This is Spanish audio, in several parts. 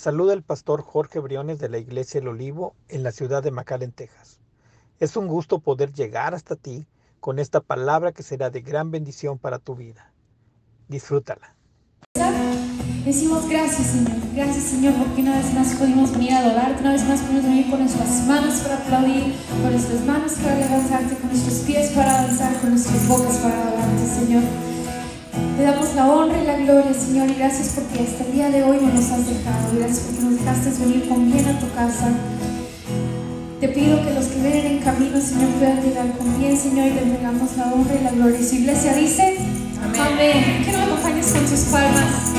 Saluda el pastor Jorge Briones de la Iglesia El Olivo en la ciudad de McAllen, Texas. Es un gusto poder llegar hasta ti con esta palabra que será de gran bendición para tu vida. Disfrútala. Decimos gracias, Señor. Gracias, Señor, porque una vez más pudimos venir a adorarte, una vez más pudimos venir con nuestras manos para aplaudir, con nuestras manos para levantarte, con nuestros pies para avanzar, con nuestras bocas para adorarte, Señor. Te damos la honra y la gloria, Señor, y gracias porque hasta el día de hoy no nos has dejado. Gracias porque nos dejaste venir con bien a tu casa. Te pido que los que vienen en camino, Señor, puedan llegar con bien, Señor, y te entregamos la honra y la gloria. Y su iglesia dice, Amén. Amén. Que nos acompañes con tus palmas.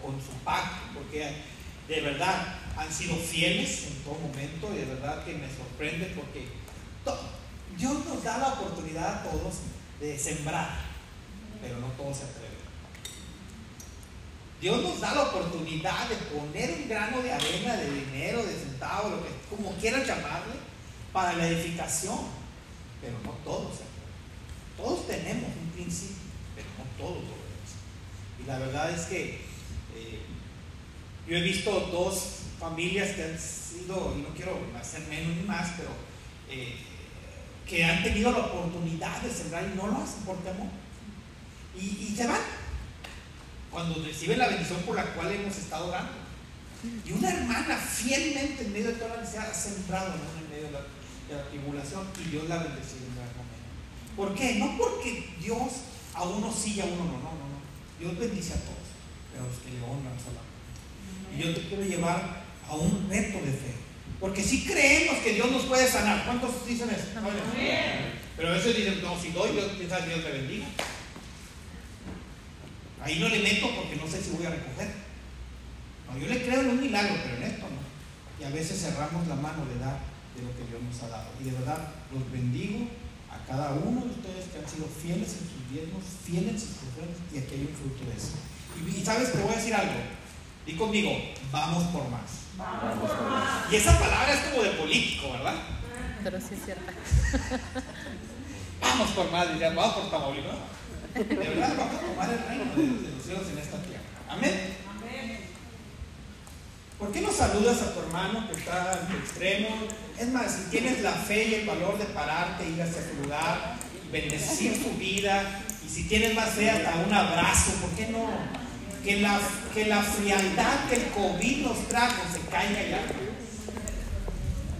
Con su pacto, porque de verdad han sido fieles en todo momento y de verdad que me sorprende porque Dios nos da la oportunidad a todos de sembrar, pero no todos se atreven. Dios nos da la oportunidad de poner un grano de arena, de dinero, de centavo, lo que como quieras llamarle, para la edificación, pero no todos se todos tenemos un principio, pero no todos lo Y la verdad es que yo he visto dos familias que han sido, y no quiero hacer menos ni más, pero eh, que han tenido la oportunidad de sembrar y no lo hacen por temor. Y, se van cuando reciben la bendición por la cual hemos estado orando. Y una hermana fielmente en medio de toda la necesidad ha sembrado en medio de la, tribulación y Dios la ha bendecido en gran momento. ¿Por qué? No porque Dios a uno sí y a uno no, no, no, Dios bendice a todos, pero los que le honran solamente. Y yo te quiero llevar a un reto de fe. Porque si creemos que Dios nos puede sanar, ¿cuántos dicen eso? Pero a veces dicen, no, si doy, Dios, Dios me bendiga. Ahí no le meto porque no sé si voy a recoger. No, yo le creo en un milagro, pero en esto no. Y a veces cerramos la mano de dar de lo que Dios nos ha dado. Y de verdad, los bendigo cada uno de ustedes que han sido fieles en sus diezmos, fieles en sus ofrendas, y aquí hay un fruto de eso. Y, sabes, te voy a decir algo. Di conmigo, vamos por más. Vamos por más. Y esa palabra es como de político, ¿verdad? Pero sí es cierta. vamos por más, dirían, vamos por Tamaulipas. De verdad, vamos a tomar el reino de, los cielos en esta tierra. Amén. ¿Por qué no saludas a tu hermano que está en tu extremo? Es más, si tienes la fe y el valor de pararte, ir hacia tu lugar, bendecir tu vida, y si tienes más fe, hasta un abrazo, ¿por qué no? Que la, que la frialdad que el COVID nos trajo se caiga ya.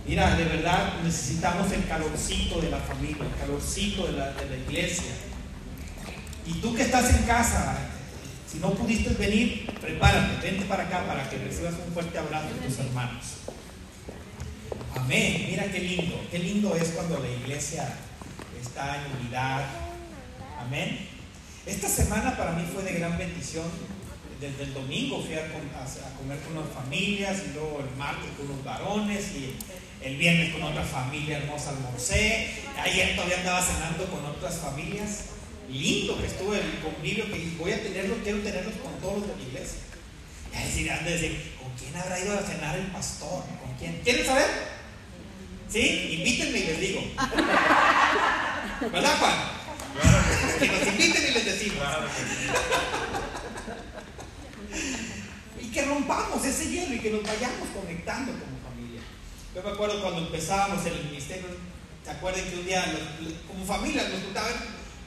Mira, de verdad necesitamos el calorcito de la familia, el calorcito de la, de la iglesia. Y tú que estás en casa, si no pudiste venir, prepárate, vente para acá para que recibas un fuerte abrazo de tus hermanos. Amén. Mira qué lindo, qué lindo es cuando la iglesia está en unidad. Amén. Esta semana para mí fue de gran bendición. Desde el domingo fui a, comer con unas familias y luego el martes con unos varones y el viernes con otra familia hermosa almorcé. Ayer todavía andaba cenando con otras familias lindo que estuvo el convivio que voy a tenerlo, quiero tenerlos con todos los de la iglesia. Y a decir, de decir, ¿con quién habrá ido a cenar el pastor? ¿Con quién? ¿Quieren saber? ¿Sí? Invítenme y les digo. ¿Verdad, Juan? Que nos inviten y les decimos. Y que rompamos ese hielo y que nos vayamos conectando como familia. Yo me acuerdo cuando empezábamos el ministerio, ¿se acuerdan que un día como familia nos juntaban?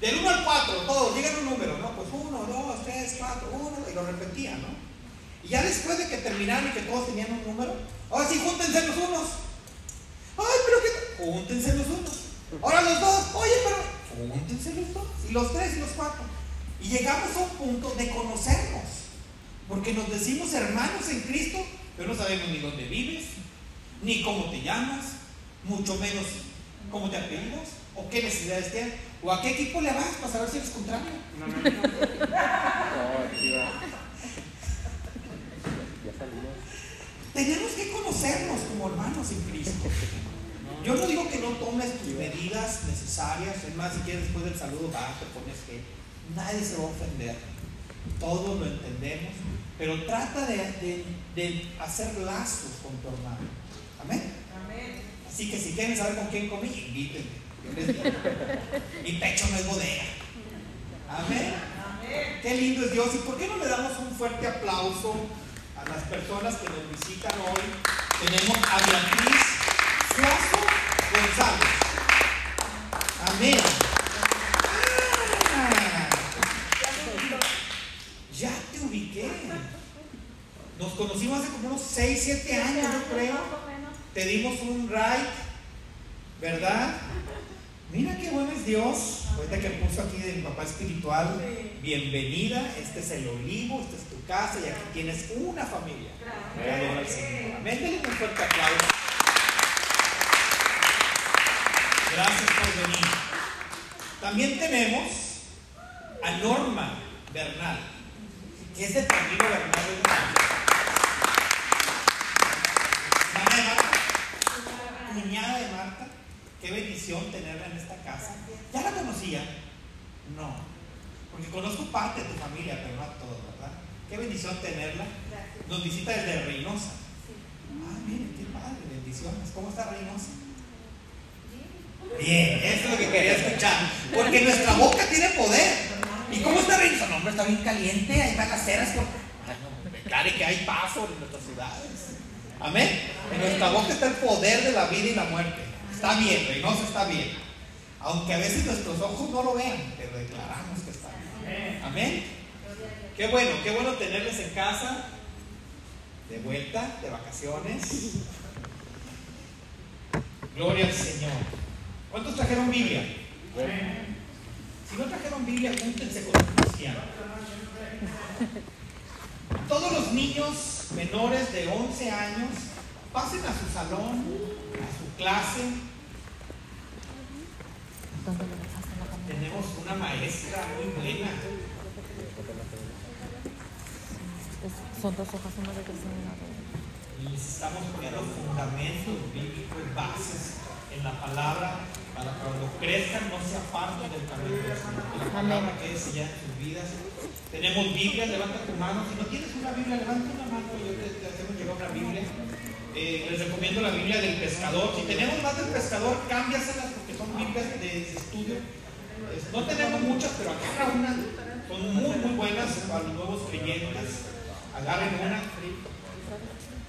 Del 1 al 4, todos, llegan un número, ¿no? Pues 1, 2, 3, 4, 1, y lo repetían, ¿no? Y ya después de que terminaron y que todos tenían un número, ahora sí, júntense los unos. Ay, pero qué. Júntense los unos. Ahora los dos, oye, pero. Júntense los dos. Y los tres y los cuatro. Y llegamos a un punto de conocernos. Porque nos decimos hermanos en Cristo, pero no sabemos ni dónde vives, ni cómo te llamas, mucho menos cómo te apellidas o qué necesidades tienes. ¿O a qué equipo le vas para saber si eres contrario? No, no, no. Tenemos que conocernos como hermanos en Cristo. Yo no digo que no tomes tus medidas necesarias, es más, si quieres después del saludo, va, te pones que nadie se va a ofender. Todos lo entendemos, pero trata de, de, de hacer lazos con tu hermano. Amén. Amén. Así que si quieren saber con quién comí, invítenme. Yo les digo. Mi pecho no es bodega. Amén. Qué lindo es Dios. ¿Y por qué no le damos un fuerte aplauso a las personas que nos visitan hoy? Tenemos a Beatriz Suazo González. Amén. 6, 7 años, yo creo. Te dimos un ride, ¿verdad? Mira qué bueno es Dios. Ahorita que puso aquí del papá espiritual, bienvenida. Este es el olivo, esta es tu casa y aquí tienes una familia. Denle un fuerte aplauso. Gracias por venir. También tenemos a Norma Bernal, que es de Camilo Bernal. Mamá de Marta, cuñada de Marta. Qué bendición tenerla en esta casa. ¿Ya la conocía? No. Porque conozco parte de tu familia, pero no a todos, ¿verdad? Qué bendición tenerla. Nos visita desde Reynosa. Ah, miren, qué padre, bendiciones. ¿Cómo está Reynosa? Bien, eso es lo que quería escuchar. Porque nuestra boca tiene poder. ¿Y cómo está Reynosa? No, hombre, está bien caliente. Ceras. Por... Ay, no, declare que hay paso en nuestras ciudades. Amén. En nuestra boca está el poder de la vida y la muerte. Está bien, Reynosa está bien. Aunque a veces nuestros ojos no lo vean, pero declaramos que está bien. Amén. Qué bueno, qué bueno tenerles en casa, de vuelta, de vacaciones. Gloria al Señor. ¿Cuántos trajeron Biblia? Si no trajeron Biblia, júntense con un cristiano. Todos los niños menores de 11 años pasen a su salón, a su clase. Tenemos una maestra muy buena. Son dos hojas, una de y de les estamos poniendo fundamentos bíblicos, bases en la palabra para que cuando crezcan no se aparten del camino. Que la palabra quede sellada en sus vidas. Tenemos Biblia, levanta tu mano. Si no tienes una Biblia, levanta una mano y yo te, te hacemos llegar una Biblia. Eh, les recomiendo la Biblia del pescador. Si tenemos más del pescador, cámbiaselas porque son Biblias de estudio. No tenemos muchas, pero agarra una. Son muy, muy buenas para los nuevos creyentes. Agarren una.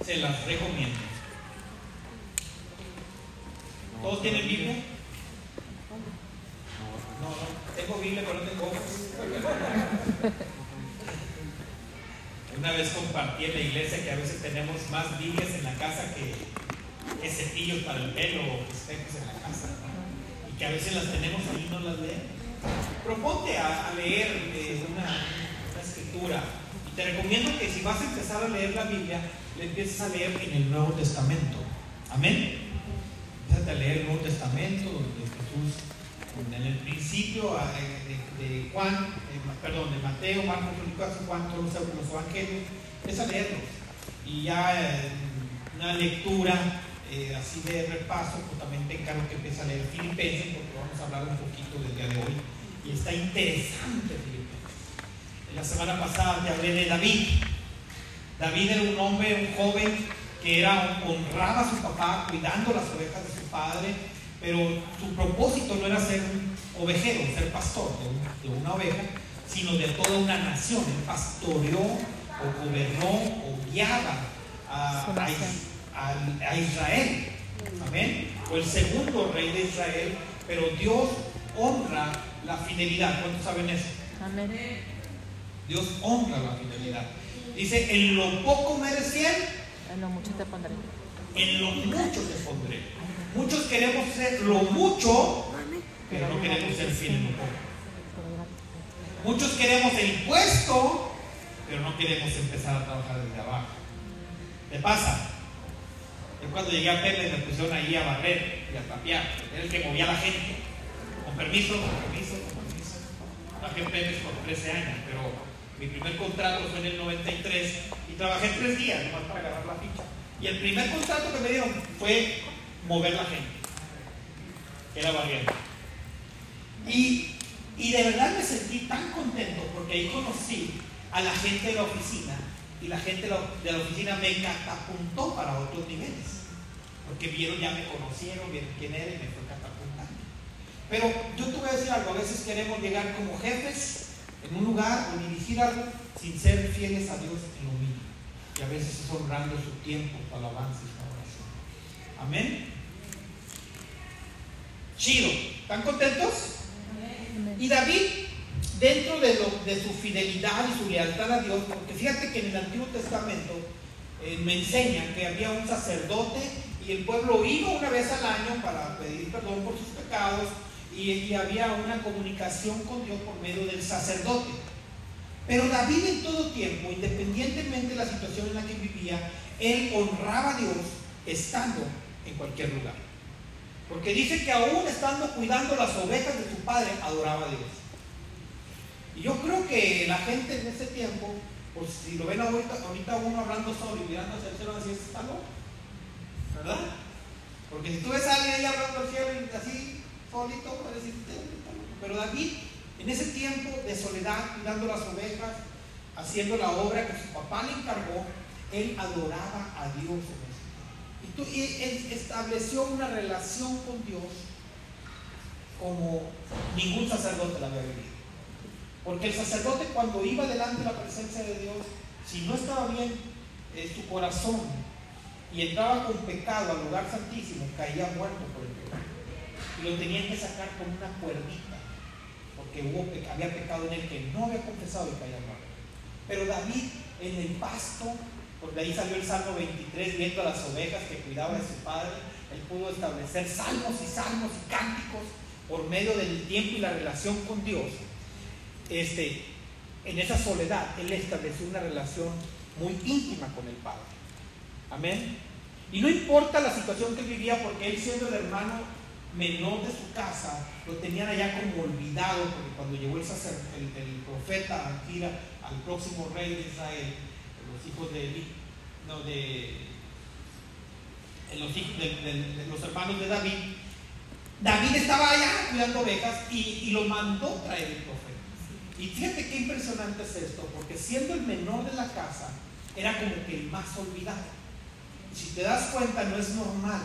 Se las recomiendo. ¿Todos tienen Biblia? No, no. Tengo Biblia, pero no tengo. Una vez compartí en la iglesia que a veces tenemos más Biblias en la casa que, cepillos para el pelo o espejos en la casa. Y que a veces las tenemos y no las leen. Proponte a, leer eh, una, una escritura. Y te recomiendo que si vas a empezar a leer la Biblia, le empieces a leer en el Nuevo Testamento. Amén. Empieza a leer el Nuevo Testamento, donde Jesús, en el principio de, de Juan, eh, perdón, de Mateo, Marcos, Lucas, Juan, todos los, evangelios, es a leerlos. Y ya una lectura eh, así de repaso, pues también te encargo que empieces a leer Filipenses, porque vamos a hablar un poquito del día de hoy. Y está interesante Filipenses. La semana pasada te hablé de David. David era un hombre, un joven que era, honraba a su papá cuidando las ovejas de su padre, pero su propósito no era ser un ovejero, ser pastor de, un, de una oveja, sino de toda una nación. Él pastoreó o gobernó o guiaba a, a, a, a Israel. Amén. Fue el segundo rey de Israel, pero Dios honra la fidelidad. ¿Cuántos saben eso? Amén. Dios honra la fidelidad. Dice, en lo poco me eres fiel, En lo mucho te pondré. en lo mucho te pondré. Muchos queremos ser lo mucho, pero no queremos ser poco. Muchos queremos el puesto, pero no queremos empezar a trabajar desde abajo. ¿Te pasa? Yo cuando llegué a Pepe me pusieron ahí a barrer y a tapiar. Era el que movía a la gente. Con permiso, con permiso, con permiso. Trabajé en Pepe por 13 años, pero mi primer contrato fue en el 93 y trabajé tres días nomás para agarrar la ficha. Y el primer contrato que me dieron fue mover la gente. Era barriendo. Y, y de verdad me sentí tan contento porque ahí conocí a la gente de la oficina y la gente de la, de la oficina me catapultó para otros niveles. porque vieron, ya me conocieron, vieron quién era y me fue catapultando. Pero yo te voy a decir algo, a veces queremos llegar como jefes en un lugar o dirigir algo sin ser fieles a Dios en lo mínimo. Y a veces es honrando su tiempo, su alabanza y su oración. Amén. Chido. ¿Están contentos? Y David, dentro de, su fidelidad y su lealtad a Dios, porque fíjate que en el Antiguo Testamento eh, me enseña que había un sacerdote y el pueblo iba una vez al año para pedir perdón por sus pecados y había una comunicación con Dios por medio del sacerdote. Pero David en todo tiempo, independientemente de la situación en la que vivía, él honraba a Dios estando en cualquier lugar. Porque dice que aún estando cuidando las ovejas de su padre, adoraba a Dios. Y yo creo que la gente en ese tiempo, pues si lo ven ahorita, ahorita uno hablando solo y mirando hacia el cielo, así está loco. ¿Verdad? Porque si tú ves a alguien ahí hablando al cielo y así, solito, puedes decir. Pero David, en ese tiempo de soledad, cuidando las ovejas, haciendo la obra que su papá le encargó, él adoraba a Dios en ese y, tú- y él estableció una relación con Dios como ningún sacerdote la había vivido. Porque el sacerdote cuando iba delante de la presencia de Dios, si no estaba bien eh, su corazón y entraba con pecado al lugar santísimo, caía muerto por el pecado. Y lo tenían que sacar con una cuerdita, porque hubo, había pecado en él que no había confesado y caía muerto. Pero David en el pasto, porque ahí salió el Salmo 23, viendo a las ovejas que cuidaba de su padre, él pudo establecer salmos y salmos y cánticos por medio del tiempo y la relación con Dios. Este, en esa soledad, él estableció una relación muy íntima con el Padre. Amén. Y no importa la situación que vivía, porque él siendo el hermano menor de su casa, lo tenían allá como olvidado, porque cuando llegó el, sacer- el, el profeta al próximo rey de Israel, hijos de los, hermanos de David, David estaba allá cuidando ovejas y, lo mandó traer el profeta. Y fíjate qué impresionante es esto, porque siendo el menor de la casa, era como que el más olvidado. Si te das cuenta, no es normal,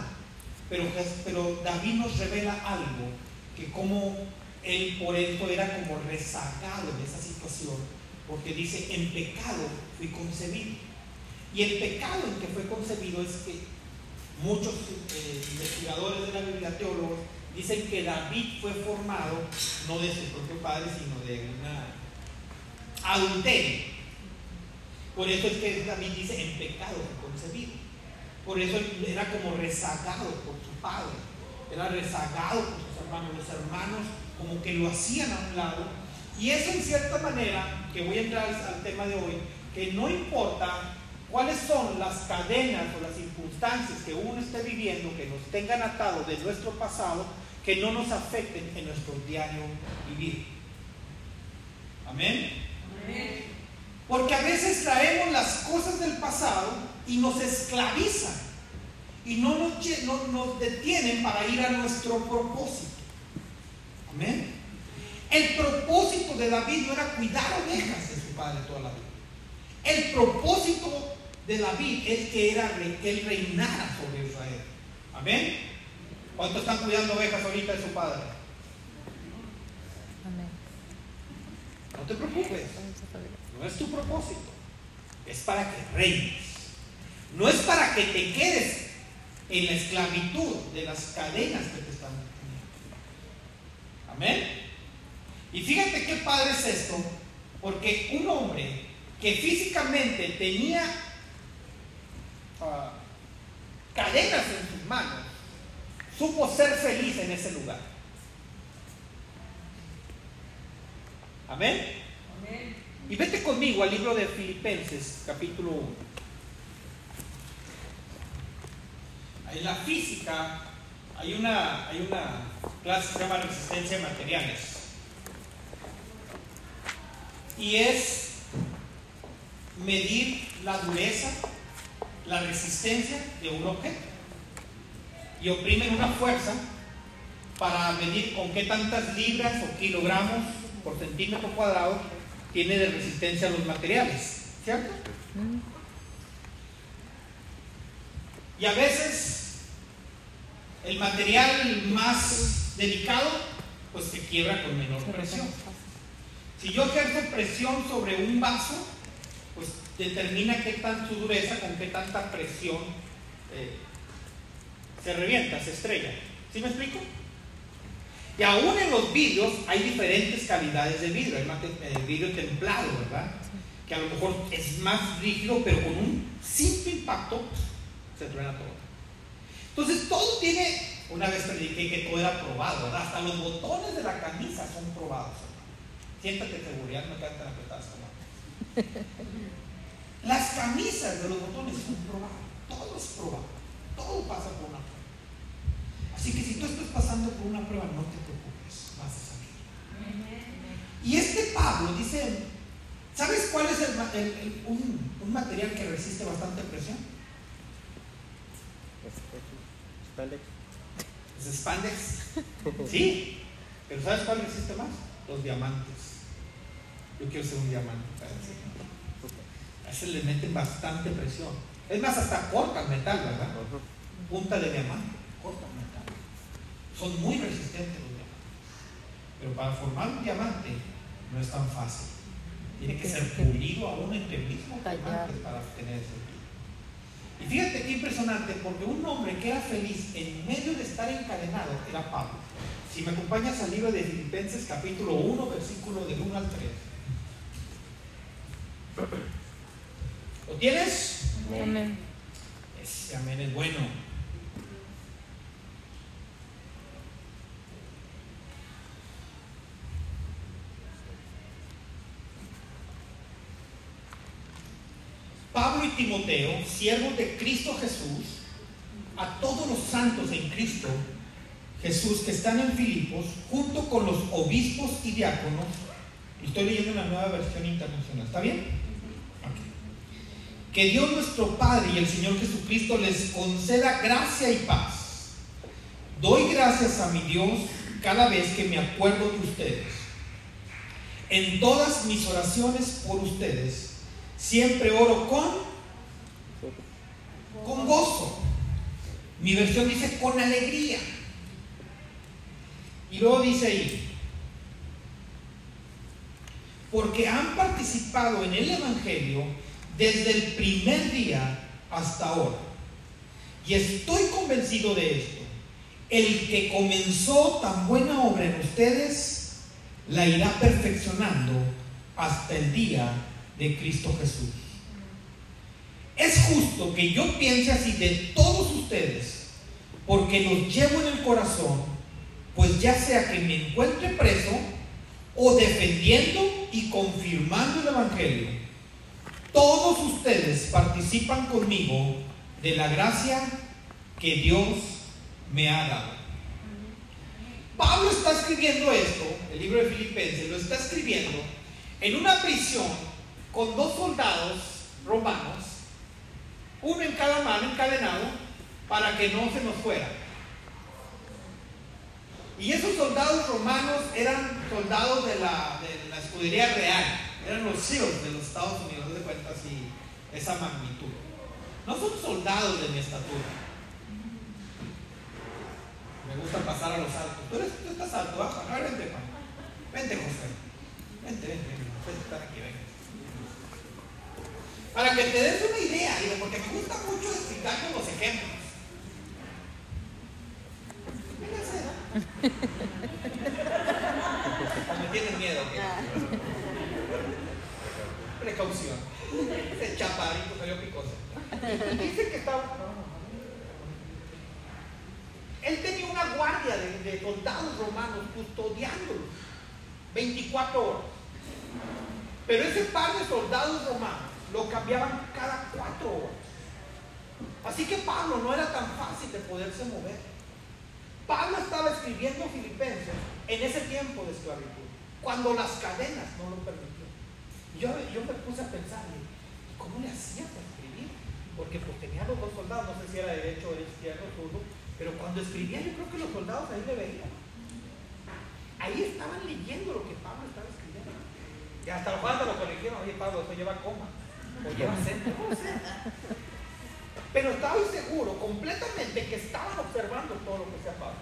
pero, pero David nos revela algo, que como él por esto era como rezagado en esa situación, porque dice, en pecado fui concebido. Y el pecado en que fue concebido es que muchos eh, investigadores de la Biblia, teólogos, dicen que David fue formado no de su propio padre, sino de una adulterio. Por eso es que David dice, en pecado fue concebido. Por eso era como rezagado por su padre, era rezagado por sus hermanos. Los hermanos como que lo hacían a un lado. Y eso en cierta manera, que voy a entrar al tema de hoy, que no importa cuáles son las cadenas o las circunstancias que uno esté viviendo que nos tengan atados de nuestro pasado, que no nos afecten en nuestro diario vivir. Amén. Porque a veces traemos las cosas del pasado y nos esclavizan y no nos, lle- no nos detienen para ir a nuestro propósito. Amén. El propósito de David no era cuidar ovejas de su padre toda la vida. El propósito de David es que, era, que él reinara sobre Israel. Amén. ¿Cuántos están cuidando ovejas ahorita de su padre? Amén. No te preocupes. No es tu propósito. Es para que reines. No es para que te quedes en la esclavitud de las cadenas que te están poniendo. Amén. Y fíjate qué padre es esto, porque un hombre que físicamente tenía ah, cadenas en sus manos, supo ser feliz en ese lugar. Amén. Y vete conmigo al libro de Filipenses, capítulo 1. En la física hay una, hay una clase que se llama resistencia de materiales. Y es medir la dureza, la resistencia de un objeto. Y oprimen una fuerza para medir con qué tantas libras o kilogramos por centímetro cuadrado tiene de resistencia los materiales, ¿cierto? Y a veces el material más delicado, pues se quiebra con menor presión. Si yo ejerzo presión sobre un vaso, pues determina qué tan su dureza, con qué tanta presión eh, se revienta, se estrella. ¿Sí me explico? Y aún en los vidrios hay diferentes calidades de vidrio. Hay más te- eh, vidrio templado, ¿verdad? Que a lo mejor es más rígido, pero con un simple impacto se truena todo. Entonces todo tiene, una vez prediqué que todo era probado, ¿verdad? Hasta los botones de la camisa son probados. Siéntate seguridad, no quedan tan apretadas como Las camisas de los botones son probadas, todo es probado, todo pasa por una prueba. Así que si tú estás pasando por una prueba, no te preocupes, vas a salir. Y este Pablo dice, ¿sabes cuál es el ma- el- el- un, un material que resiste bastante presión? Es spandex. Sí, pero ¿sabes cuál resiste más? Los diamantes. Yo quiero ser un diamante. para el Señor. A ese le meten bastante presión. Es más, hasta cortan metal, ¿verdad? Punta de diamante, cortan metal. Son muy resistentes los diamantes. Pero para formar un diamante no es tan fácil. Tiene que ser pulido aún entre el mismo Tallar. diamante para obtener ese brillo. Y fíjate qué impresionante, porque un hombre que era feliz en medio de estar encadenado era Pablo. Si me acompañas al libro de Filipenses capítulo 1, versículo del 1 al 3. ¿Lo tienes? Amén. Ese amén es bueno. Pablo y Timoteo, siervos de Cristo Jesús, a todos los santos en Cristo Jesús que están en Filipos, junto con los obispos y diáconos, estoy leyendo una nueva versión internacional, ¿está bien? Que Dios nuestro Padre y el Señor Jesucristo les conceda gracia y paz. Doy gracias a mi Dios cada vez que me acuerdo de ustedes. En todas mis oraciones por ustedes, siempre oro con, con gozo. Mi versión dice con alegría. Y luego dice ahí, porque han participado en el Evangelio desde el primer día hasta ahora. Y estoy convencido de esto. El que comenzó tan buena obra en ustedes, la irá perfeccionando hasta el día de Cristo Jesús. Es justo que yo piense así de todos ustedes, porque los llevo en el corazón, pues ya sea que me encuentre preso o defendiendo y confirmando el Evangelio, todos ustedes participan conmigo de la gracia que Dios me ha dado. Pablo está escribiendo esto, el libro de Filipenses, lo está escribiendo en una prisión con dos soldados romanos, uno en cada mano, encadenado, para que no se nos fuera. Y esos soldados romanos eran soldados de la, de la escudería real, eran los SEALs de los Estados Unidos, de cuenta así, esa magnitud. No son soldados de mi estatura. Me gusta pasar a los altos. Tú, eres, tú estás alto, baja. A ver, vente, Juan. Vente, José. Vente, vente, vente. Estar aquí, ven. Para que te des una idea, digo, porque me gusta mucho explicar con los ejemplos. Véngase, ¿no? O me tienen miedo. ¿qué? Precaución. Ese chaparrito salió picoso. Y dice que estaba. Él tenía una guardia de, de soldados romanos custodiándolo 24 horas. Pero ese par de soldados romanos lo cambiaban cada 4 horas. Así que Pablo no era tan fácil de poderse mover. Pablo estaba escribiendo Filipenses en ese tiempo de esclavitud, cuando las cadenas no lo permitían. Yo, yo me puse a pensar, ¿y ¿cómo le hacía para escribir? Porque pues tenía los dos soldados, no sé si era derecho o izquierdo, zurdo, pero cuando escribía yo creo que los soldados ahí le veían. Ahí estaban leyendo lo que Pablo estaba escribiendo. Y hasta los cuando lo corrigieron, oye Pablo, eso lleva coma, o lleva sé. Pero estaba seguro completamente que estaban observando todo lo que hacía Pablo.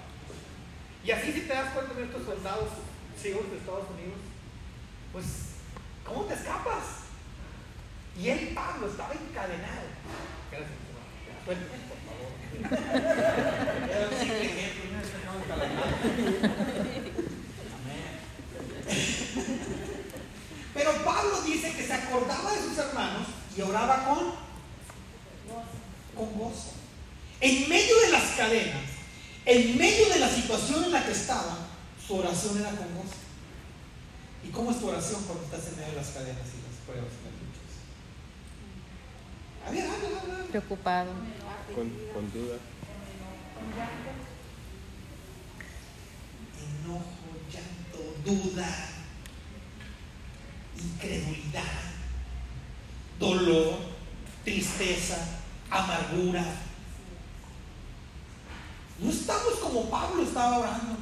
Y así si te das cuenta de estos soldados ciegos de Estados Unidos, pues, ¿cómo te escapas? Y él, Pablo, estaba encadenado. Por favor. Estaba encadenado. Pero Pablo dice que se acordaba de sus hermanos y oraba con, con gozo. En medio de las cadenas, en medio de la situación en la que estaba, su oración era con gozo. ¿Y cómo es tu oración cuando estás en medio de las cadenas y las pruebas y las luchas? A ver, habla, habla, habla. Preocupado. Con, con duda. enojo, llanto, duda, incredulidad, dolor, tristeza, amargura. No estamos como Pablo estaba orando.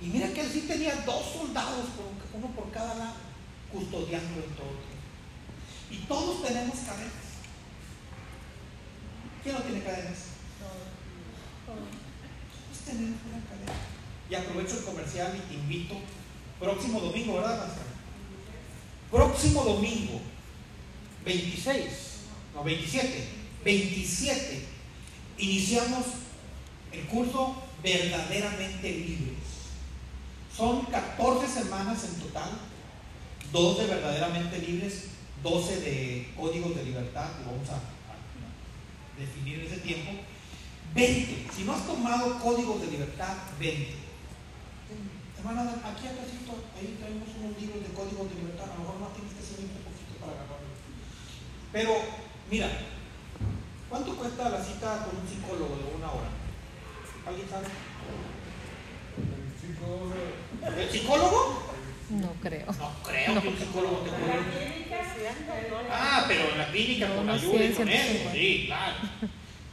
Y mira que él sí tenía dos soldados, uno por cada lado, custodiándolo en todo. Y todos tenemos cadenas. ¿Quién no tiene cadenas? Todos tenemos una cadena. Y aprovecho el comercial y te invito. Próximo domingo, ¿verdad, Pastor? Próximo domingo, 26, no, 27, 27, iniciamos el curso verdaderamente libres. Son 14 semanas en total, 2 de verdaderamente libres, 12 de códigos de libertad, que vamos a, definir ese tiempo. 20, si no has tomado códigos de libertad, 20. Hermana, aquí atrásito, ahí traemos unos libros de códigos de libertad, a lo mejor más tienes que seguir un poquito para agarrarlo. Pero, mira, ¿cuánto cuesta la cita con un psicólogo de una hora? ¿Alguien sabe? ¿El psicólogo? No creo. No creo que un psicólogo te cubre. Ah, pero en la clínica No, con no, ayuda y 100, con eso, 150. sí, claro.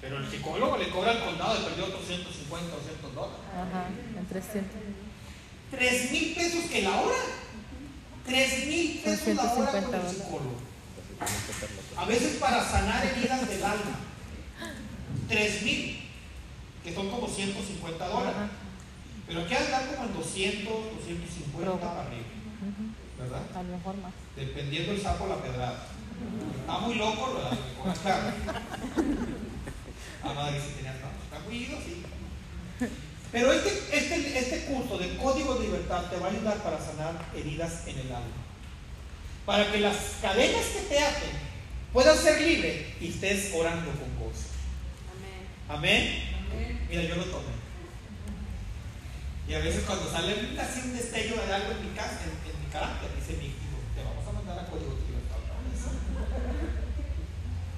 Pero el psicólogo le cobra al condado de perdió otros 150 o 200 dólares. Ajá, en 300. 3 mil pesos que la hora. 3 mil pesos la hora con 150 el psicólogo. A veces para sanar heridas del alma. 3 mil, que son como 150 dólares. Ajá. Pero aquí andar como en 200, 250 Proba. para arriba. ¿Verdad? A lo mejor más. Dependiendo el sapo la pedrada. Está muy loco, ¿verdad? Si tenías no, Está muy ido, sí. Pero este, este, este curso de código de libertad te va a ayudar para sanar heridas en el alma. Para que las cadenas que te aten puedan ser libres y estés orando con gozo. Amén. Mira, yo lo tomé. Y a veces cuando sale un- así un destello de algo en mi casa, en, en mi carácter, dice mi hijo, te vamos a mandar a código de libertad.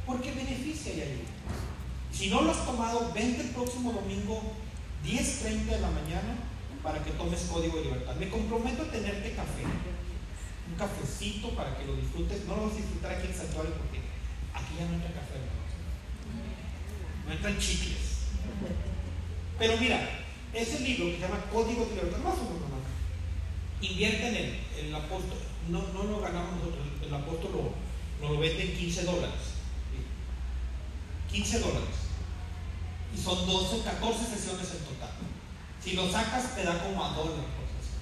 Porque beneficia y ayuda. Si no lo has tomado, vente el próximo domingo 10.30 de la mañana para que tomes código de libertad. Me comprometo a tenerte café. Un cafecito para que lo disfrutes. No lo vas a disfrutar aquí en el santuario porque aquí ya no entra café. hermanos. No entran chicles. Pero mira, ese libro que se llama Código de Libertad, más o menos, invierte en él. El apóstol, no, no lo ganamos nosotros, el apóstol lo, nos lo vende en 15 dólares. ¿sí? 15 dólares. Y son 12, 14 sesiones en total. Si lo sacas, te da como a dólar por sesión.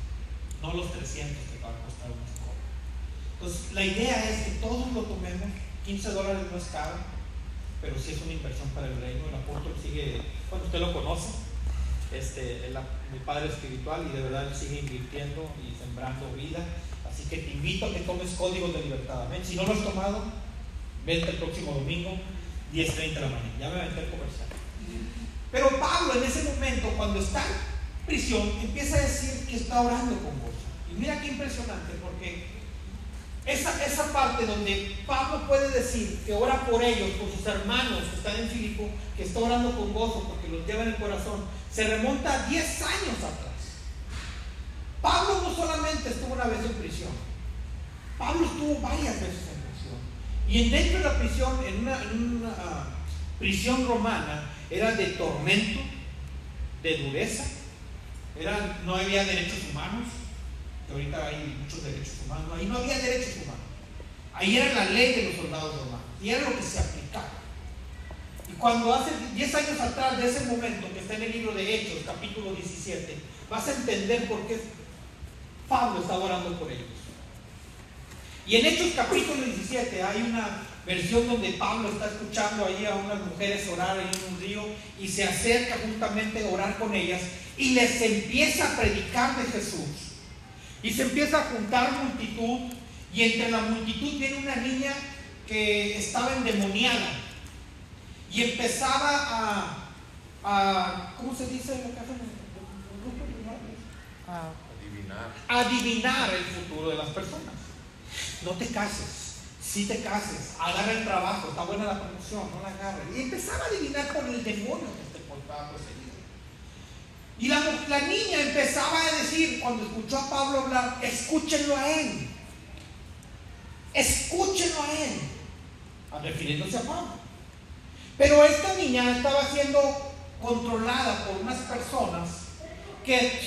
No los 300 que va a costar una escoba. Entonces, la idea es que todos lo tomemos. 15 dólares no es caro, pero sí es una inversión para el reino. El apóstol sigue, bueno, usted lo conoce, este, el, mi padre espiritual, y de verdad él sigue invirtiendo y sembrando vida. Así que te invito a que tomes códigos de libertad. Amén. Si no lo has tomado, vente el próximo domingo, 10.30 de la mañana. Ya me aventé el comercial. Pero Pablo en ese momento, cuando está en prisión, empieza a decir que está orando con gozo. Y mira qué impresionante, porque esa, esa parte donde Pablo puede decir que ora por ellos, por sus hermanos que están en Filipo, que está orando con gozo porque los lleva en el corazón, se remonta a 10 años atrás. Pablo no solamente estuvo una vez en prisión, Pablo estuvo varias veces en prisión. Y en dentro de la prisión, en una, en una, ah, prisión romana, era de tormento, de dureza, era, no había derechos humanos, que ahorita hay muchos derechos humanos, ahí no había derechos humanos. Ahí era la ley de los soldados romanos y era lo que se aplicaba. Y cuando hace 10 años atrás de ese momento que está en el libro de Hechos, capítulo 17, vas a entender por qué Pablo estaba orando por ellos. Y en Hechos capítulo 17 hay una versión donde Pablo está escuchando ahí a unas mujeres orar en un río y se acerca justamente a orar con ellas y les empieza a predicar de Jesús. Y se empieza a juntar multitud y entre la multitud viene una niña que estaba endemoniada y empezaba a, ¿cómo se dice lo que hacen? Ah, Adivinar. adivinar el futuro de las personas. No te cases, si te cases, agarra el trabajo, está buena la promoción, no la agarres. Y empezaba a adivinar por el demonio que te portaba. Y la, niña empezaba a decir, cuando escuchó a Pablo hablar, escúchenlo a él. Escúchenlo a él. a- Refiriéndose a Pablo. Pero esta niña estaba siendo controlada por unas personas que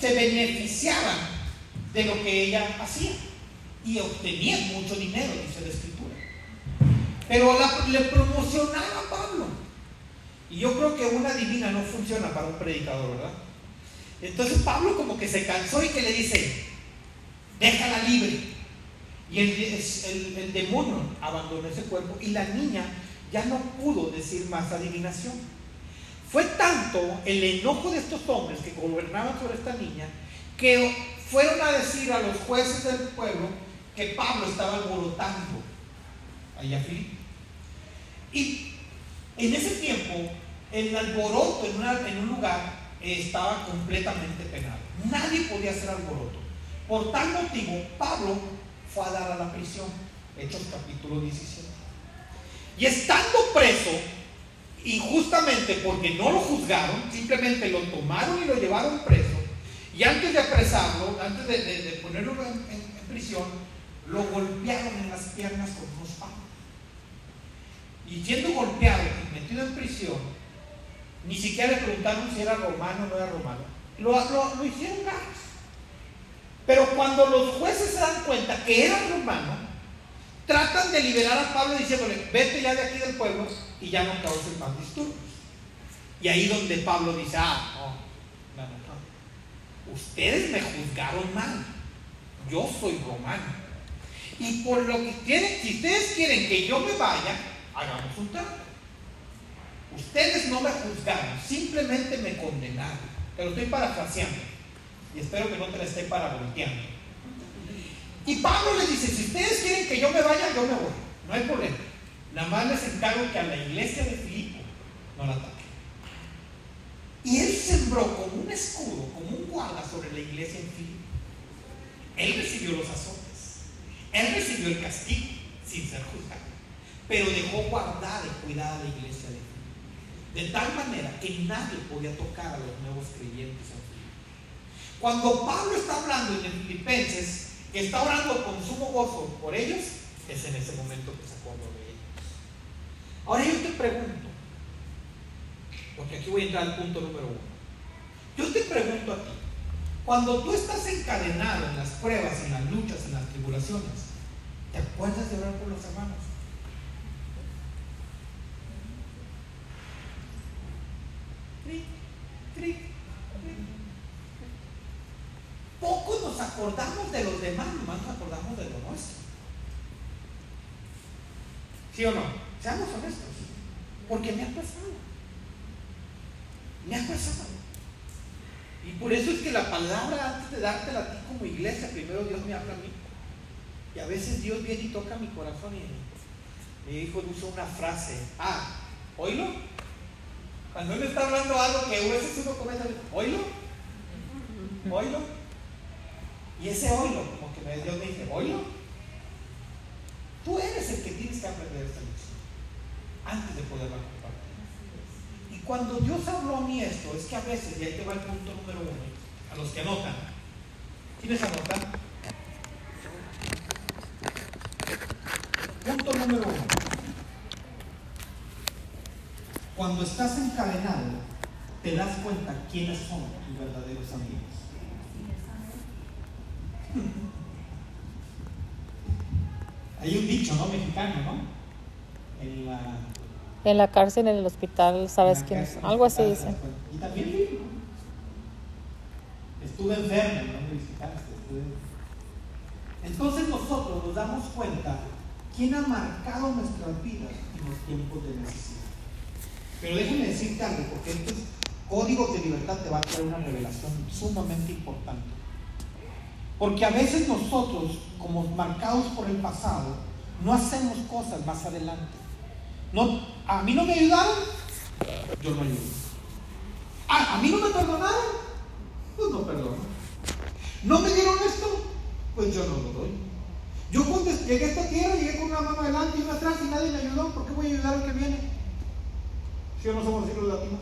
se beneficiaban de lo que ella hacía y obtenían mucho dinero, dice la escritura. Pero la- le promocionaba a Pablo. Y yo creo que una divina no funciona para un predicador, ¿verdad? Entonces Pablo como que se cansó y que le dice, déjala libre. Y el, el- demonio abandonó ese cuerpo y la niña ya no pudo decir más adivinación. Fue tanto el enojo de estos hombres que gobernaban sobre esta niña que fueron a decir a los jueces del pueblo que Pablo estaba alborotando allá a Filipo. Y en ese tiempo, el alboroto en, un lugar eh, estaba completamente penado. Nadie podía hacer alboroto. Por tal motivo, Pablo fue a dar a la prisión. Hechos capítulo 17. Y estando preso, injustamente porque no lo juzgaron, simplemente lo tomaron y lo llevaron preso. Y antes de apresarlo, antes de, ponerlo en, prisión, lo golpearon en las piernas con. Y siendo golpeado y metido en prisión, ni siquiera le preguntaron si era romano o no era romano. Lo, lo- hicieron gas. Pero cuando los jueces se dan cuenta que era romano, tratan de liberar a Pablo diciéndole, vete ya de aquí del pueblo y ya no causes más disturbios. Y ahí donde Pablo dice, ah, no, no, no. Ustedes me juzgaron mal. Yo soy romano. Y por lo que tienen, si ustedes quieren que yo me vaya, hagamos un trato. Ustedes no me juzgaron, simplemente me condenaron. Te lo estoy parafraseando. Y espero que no te la esté paravolteando. Y Pablo le dice, si ustedes quieren que yo me vaya, yo me voy. No hay problema. Nada más les encargo que a la iglesia de Filipo no la ataquen. Y él sembró como un escudo, como un guarda sobre la iglesia en Filipo. Él recibió los azotes. Él recibió el castigo sin ser juzgado. Pero dejó guardada y cuidada la iglesia de Filipo. De tal manera que nadie podía tocar a los nuevos creyentes en Filipo. Cuando Pablo está hablando en el Filipenses, que está orando con sumo gozo por ellos, es en ese momento que se acuerda de ellos. Ahora yo te pregunto, porque aquí voy a entrar al punto número uno. Yo te pregunto a ti, cuando tú estás encadenado en las pruebas, en las luchas, en las tribulaciones, ¿te acuerdas de orar por los hermanos? Poco nos acordamos de los demás, nomás nos acordamos de lo nuestro. ¿Sí o no? Seamos honestos. Porque me ha pasado. Me ha pasado. Y por eso es que la palabra, antes de dártela a ti como iglesia, primero Dios me habla a mí. Y a veces Dios viene y toca mi corazón y mi hijo usa una frase. Ah, ¿oílo? Cuando él está hablando algo que a veces uno comenta, ¿oílo? ¿Oílo? Y ese oílo, como que Dios me dice, ¿oílo? Tú eres el que tienes que aprender esta lección antes de poderla compartir. Y cuando Dios habló a mí esto, es que a veces, y ahí te va el punto número uno, a los que anotan. ¿Quiénes anotan? Punto número uno. Cuando estás encadenado, te das cuenta quiénes son tus verdaderos amigos. Hay un dicho, ¿no? Mexicano, ¿no? En la En la cárcel, en el hospital, ¿sabes quién es? Algo así dice. Y también vino. Estuve enfermo, no me visitaste. estuve- Entonces nosotros nos damos cuenta quién ha marcado nuestras vidas en los tiempos de necesidad. Pero déjame decirte algo, porque estos códigos de libertad te van a traer una revelación sumamente importante. Porque a veces nosotros, como marcados por el pasado, no hacemos cosas más adelante. No, a mí no me ayudaron, yo no ayudo. A mí no me perdonaron, pues no perdono. No me dieron esto, pues yo no lo doy. Yo cuando llegué a esta tierra, llegué con una mano adelante y una atrás y nadie me ayudó, ¿por qué voy a ayudar al que viene? Si no somos así los latinos.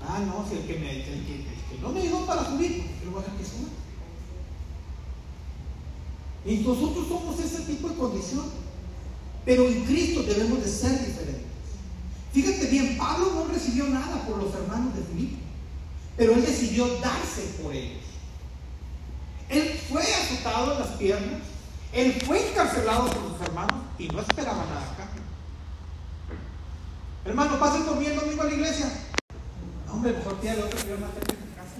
Ah, no, si el que, me, el el que no me ayudó para subir, lo voy a que suba. Y nosotros somos ese tipo de condición. Pero en Cristo debemos de ser diferentes. Fíjate bien, Pablo no recibió nada por los hermanos de Filipo, pero él decidió darse por ellos. Él fue azotado en las piernas, él fue encarcelado por sus hermanos y no esperaba nada acá. Hermano, pasen por mí el domingo a la iglesia. Hombre, mejor otro que tengo en mi casa.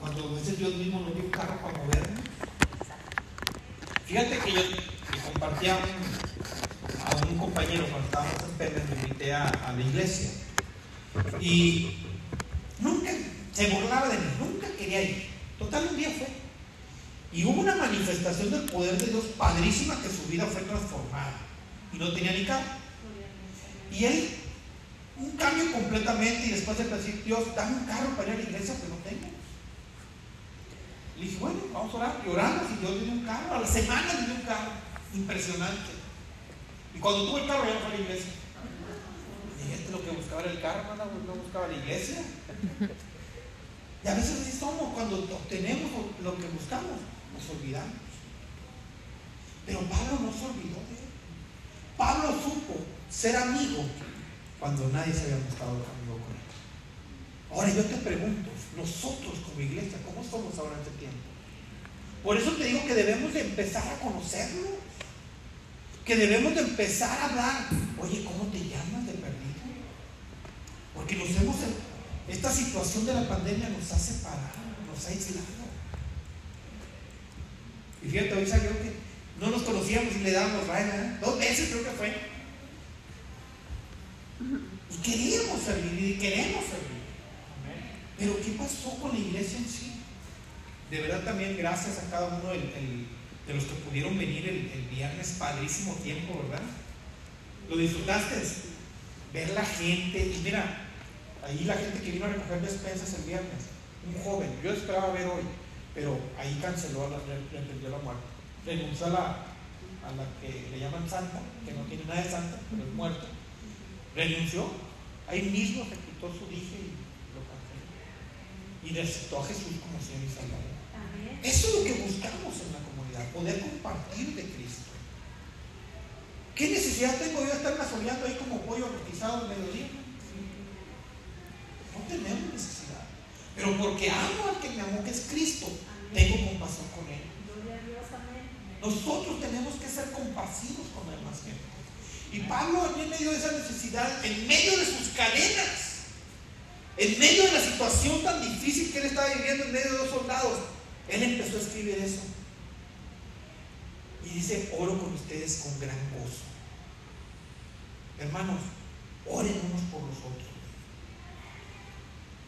Cuando a veces Dios mismo nos dio un carro para movernos. Fíjate que yo le compartía a un, a un compañero cuando estábamos en Pérez, me invité a, a la iglesia. Y nunca se burlaba de mí, nunca quería ir. Total, un día fue. Y hubo una manifestación del poder de Dios padrísima que su vida fue transformada. Y no tenía ni carro. Y él, un cambio completamente. Y después de decir, Dios, dame un carro para ir a la iglesia, pero no tengo. Le dije, bueno, vamos a orar. Y oramos y Dios le dio un carro. A la semana le dio un carro. Impresionante. Y cuando tuvo el carro ya no fue a la iglesia. Y este lo que buscaba era el carro, no, no buscaba la iglesia. Y a veces así somos, cuando obtenemos lo que buscamos, nos olvidamos. Pero Pablo no se olvidó de él. Pablo supo ser amigo cuando nadie se había mostrado amigo con él. Ahora yo te pregunto, nosotros como iglesia, ¿cómo somos ahora en este tiempo? Por eso te digo que debemos de empezar a conocerlo. Que debemos de empezar a hablar. Oye, ¿cómo te llamas de perdido? Porque nos hemos, esta situación de la pandemia nos ha separado, nos ha aislado. Y fíjate, hoy salió que no nos conocíamos y le dábamos raya, dos veces creo que fue. Y queríamos servir y queremos servir. Pero ¿qué pasó con la iglesia en sí? De verdad también gracias a cada uno de los que pudieron venir el, viernes, padrísimo tiempo, ¿verdad? ¿Lo disfrutaste? Ver la gente, y mira, ahí la gente que vino a recoger despensas el viernes, un joven, yo esperaba ver hoy, pero ahí canceló, la, le, la muerte, renunció a la, a la que le llaman santa, que no tiene nada de santa, pero es muerta, renunció, ahí mismo se quitó su dije y lo canceló, y aceptó a Jesús como Señor y Salvador. Eso es lo que buscamos en la comunidad, poder compartir de Cristo. ¿Qué necesidad tengo yo de estar asoleando ahí como pollo rostizado al mediodía? No tenemos necesidad. Pero porque amo al que me amó, que es Cristo, tengo compasión con él. Nosotros tenemos que ser compasivos con la demás gente. Y Pablo en medio de esa necesidad, en medio de sus cadenas, en medio de la situación tan difícil que él estaba viviendo en medio de dos soldados, él empezó a escribir eso. Y dice, oro con ustedes con gran gozo. Hermanos, oren unos por los otros.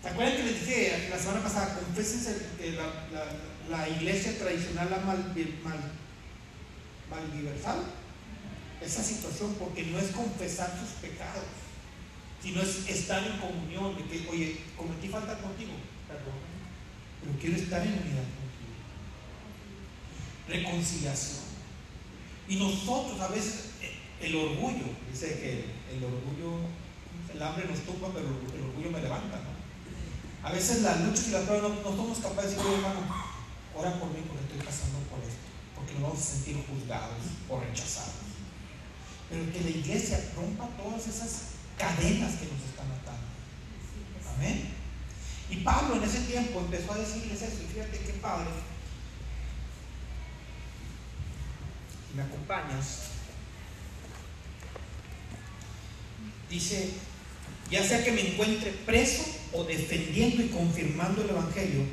¿Se acuerdan que les dije la semana pasada, confésense que la, la- la iglesia tradicional ha mal, mal, maldiversado esa situación? Porque no es confesar sus pecados, sino es estar en comunión, de que, oye, cometí falta contigo, perdón, pero quiero estar en unidad contigo. Reconciliación. Y nosotros a veces, eh, el orgullo, dice que el orgullo, el hambre nos tumba, pero el orgullo me levanta, ¿no? A veces las luchas y las pruebas no, no somos capaces de decir, oye, hermano, ora por mí porque estoy pasando por esto, porque nos vamos a sentir juzgados o rechazados. Pero que la iglesia rompa todas esas cadenas que nos están atando. Amén. Y Pablo en ese tiempo empezó a decirles eso, y fíjate qué padre. si me acompañas, dice, ya sea que me encuentre preso o defendiendo y confirmando el Evangelio,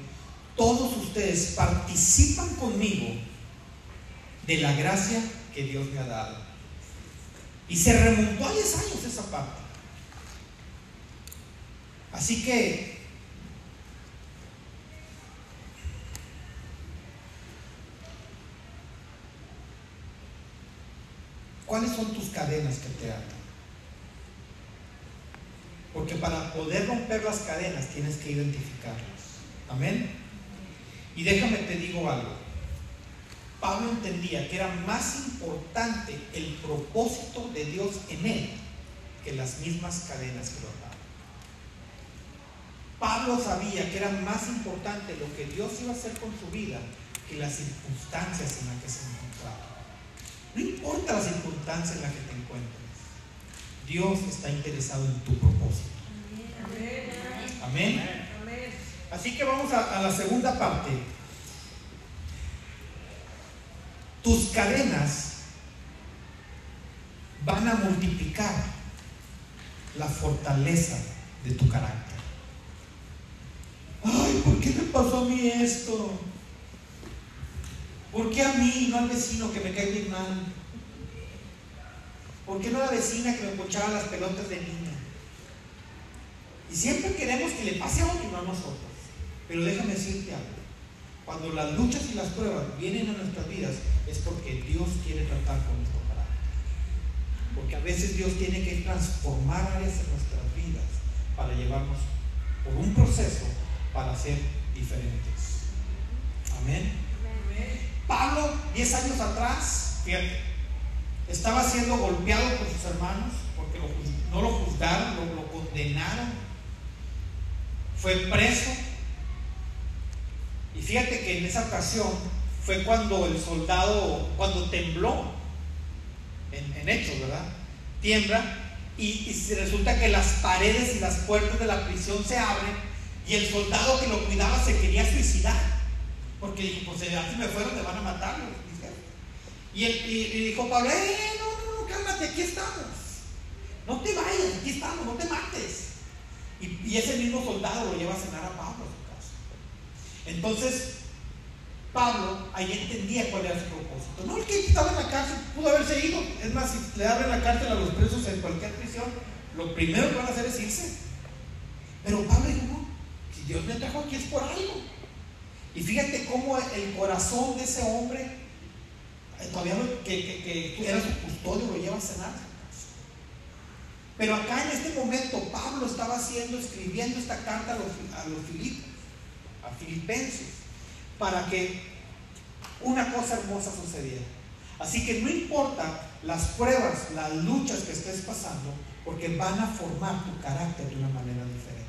todos ustedes participan conmigo de la gracia que Dios me ha dado. Y se remontó a 10 años esa parte. Así que ¿Cuáles son tus cadenas que te atan? Porque para poder romper las cadenas tienes que identificarlas. Amén. Y déjame te digo algo. Pablo entendía que era más importante el propósito de Dios en él que las mismas cadenas que lo ataban. Pablo sabía que era más importante lo que Dios iba a hacer con su vida que las circunstancias en las que se encontraba. No importa la circunstancia en la que te encuentres, Dios está interesado en tu propósito. Amén. Así que vamos a, a la segunda parte. Tus cadenas van a multiplicar la fortaleza de tu carácter. Ay, ¿por qué me pasó a mí esto? ¿Por qué a mí, no al vecino que me cae bien mal? ¿Por qué no a la vecina que me pochaba las pelotas de niña? Y siempre queremos que le pase a otro no a nosotros. Pero déjame decirte algo. Cuando las luchas y las pruebas vienen a nuestras vidas es porque Dios quiere tratar con nuestro carácter. Porque a veces Dios tiene que transformar áreas en nuestras vidas para llevarnos por un proceso para ser diferentes. Amén. Pablo, 10 años atrás, fíjate, estaba siendo golpeado por sus hermanos porque no lo juzgaron, lo, lo condenaron. Fue preso. Y fíjate que en esa ocasión fue cuando el soldado, cuando tembló, en, en hechos, ¿verdad? Tiembla y, y resulta que las paredes y las puertas de la prisión se abren y el soldado que lo cuidaba se quería suicidar. Porque dijo, pues si me fueron, me van a matar. Y, él, y, dijo Pablo, eh, no, no, no, cálmate, aquí estamos. No te vayas, aquí estamos, no te mates. Y, ese mismo soldado lo lleva a cenar a Pablo. Entonces, Pablo ahí entendía cuál era su propósito. No el que estaba en la cárcel, pudo haberse ido. Es más, si le abren la cárcel a los presos en cualquier prisión, lo primero que van a hacer es irse. Pero Pablo dijo, no, si Dios me trajo aquí es por algo. Y fíjate cómo el corazón de ese hombre, eh, todavía que, que- era su custodio, lo lleva a cenar. Pero acá en este momento Pablo estaba haciendo, escribiendo esta carta a los, a los filipos, a filipenses, para que una cosa hermosa sucediera. Así que no importa las pruebas, las luchas que estés pasando, porque van a formar tu carácter de una manera diferente.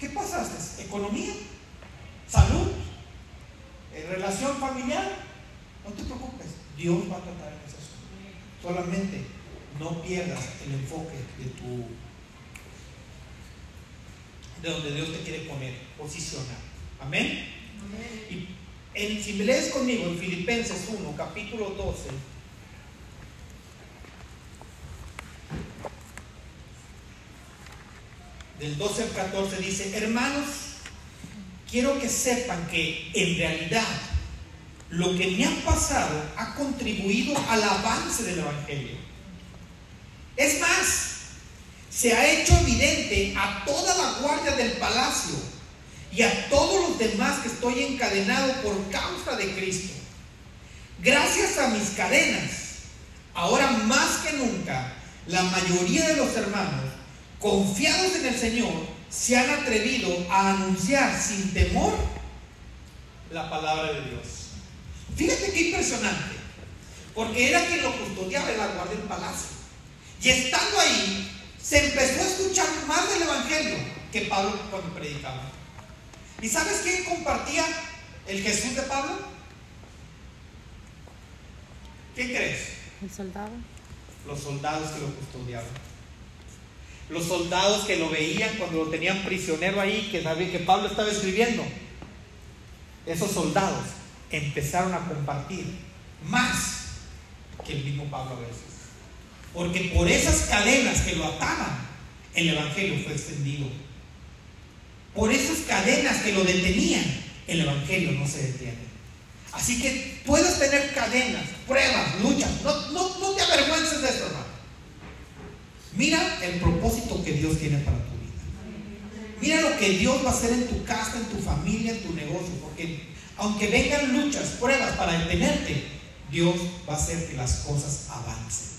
¿Qué pasaste? ¿Economía? ¿Salud? ¿En relación familiar? No te preocupes, Dios va a tratar en cosas. Solamente no pierdas el enfoque de tu de donde Dios te quiere poner, posicionar. Amén. Y en, si me lees conmigo en Filipenses 1, capítulo 12, del 12 al 14 dice, hermanos, quiero que sepan que en realidad lo que me ha pasado ha contribuido al avance del Evangelio. Es más, se ha hecho evidente a toda la guardia del palacio y a todos los demás que estoy encadenado por causa de Cristo. Gracias a mis cadenas, ahora más que nunca, la mayoría de los hermanos, confiados en el Señor, se han atrevido a anunciar sin temor la palabra de Dios. Fíjate qué impresionante, porque era quien lo custodiaba en la guardia del palacio. Y estando ahí, se empezó a escuchar más del Evangelio que Pablo cuando predicaba. ¿Y sabes quién compartía el Jesús de Pablo? ¿Quién crees? El soldado. Los soldados que lo custodiaban. Los soldados que lo veían cuando lo tenían prisionero ahí, que sabían que Pablo estaba escribiendo. Esos soldados empezaron a compartir más que el mismo Pablo a veces. Porque por esas cadenas que lo ataban, el Evangelio fue extendido. Por esas cadenas que lo detenían, el Evangelio no se detiene. Así que puedes tener cadenas, pruebas, luchas. No, te avergüences de esto, hermano. Mira el propósito que Dios tiene para tu vida. Mira lo que Dios va a hacer en tu casa, en tu familia, en tu negocio. Porque aunque vengan luchas, pruebas para detenerte, Dios va a hacer que las cosas avancen.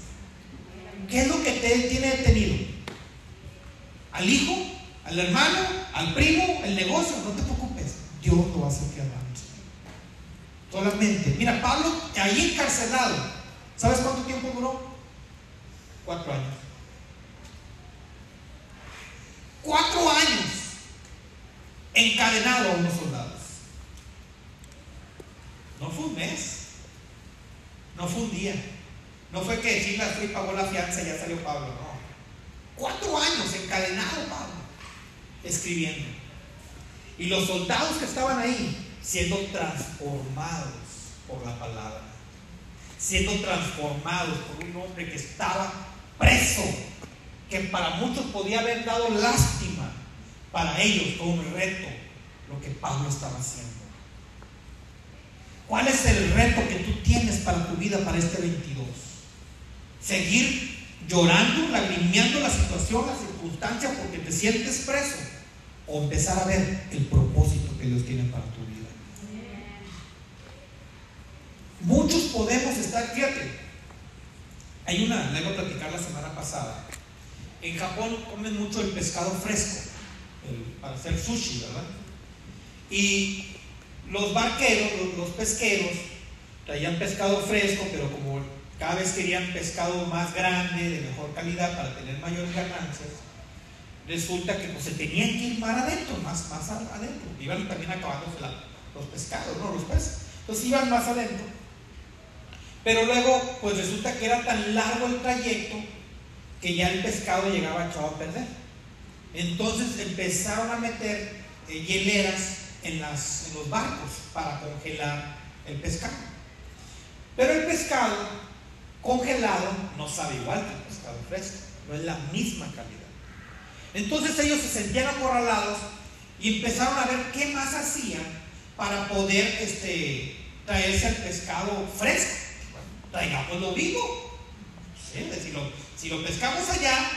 ¿Qué es lo que te tiene detenido? ¿Al hijo? ¿Al hermano? ¿Al primo? ¿El negocio? No te preocupes. Dios lo va a hacer que. Solamente. Mira, Pablo ahí encarcelado. ¿Sabes cuánto tiempo duró? Cuatro años. Cuatro años encadenado a unos soldados. No fue un mes. No fue un día. No fue que Chila fue y pagó la fianza y ya salió Pablo. No. Cuatro años encadenado Pablo. Escribiendo. Y los soldados que estaban ahí siendo transformados por la palabra. Siendo transformados por un hombre que estaba preso. Que para muchos podía haber dado lástima. Para ellos fue un reto lo que Pablo estaba haciendo. ¿Cuál es el reto que tú tienes para tu vida para este 22? ¿Seguir llorando, lagrimeando la situación, la circunstancia porque te sientes preso? ¿O empezar a ver el propósito que Dios tiene para tu vida? Muchos podemos estar, fíjate, hay una, le iba a platicar la semana pasada. En Japón comen mucho el pescado fresco el- para hacer sushi, ¿verdad? Y los barqueros, los, los pesqueros, traían pescado fresco, pero como cada vez querían pescado más grande, de mejor calidad, para tener mayores ganancias, resulta que pues, se tenían que ir más adentro, más, más adentro. Iban también acabándose la- los pescados, no los peces. Entonces iban más adentro. Pero luego, pues resulta que era tan largo el trayecto que ya el pescado llegaba echado a perder. Entonces empezaron a meter eh, hieleras en, las, en los barcos para congelar el pescado. Pero el pescado congelado no sabe igual que el pescado fresco, no es la misma calidad. Entonces ellos se sentían acorralados y empezaron a ver qué más hacían para poder este, traerse el pescado fresco. Traigámoslo vivo. Sí, si, lo, si lo pescamos allá,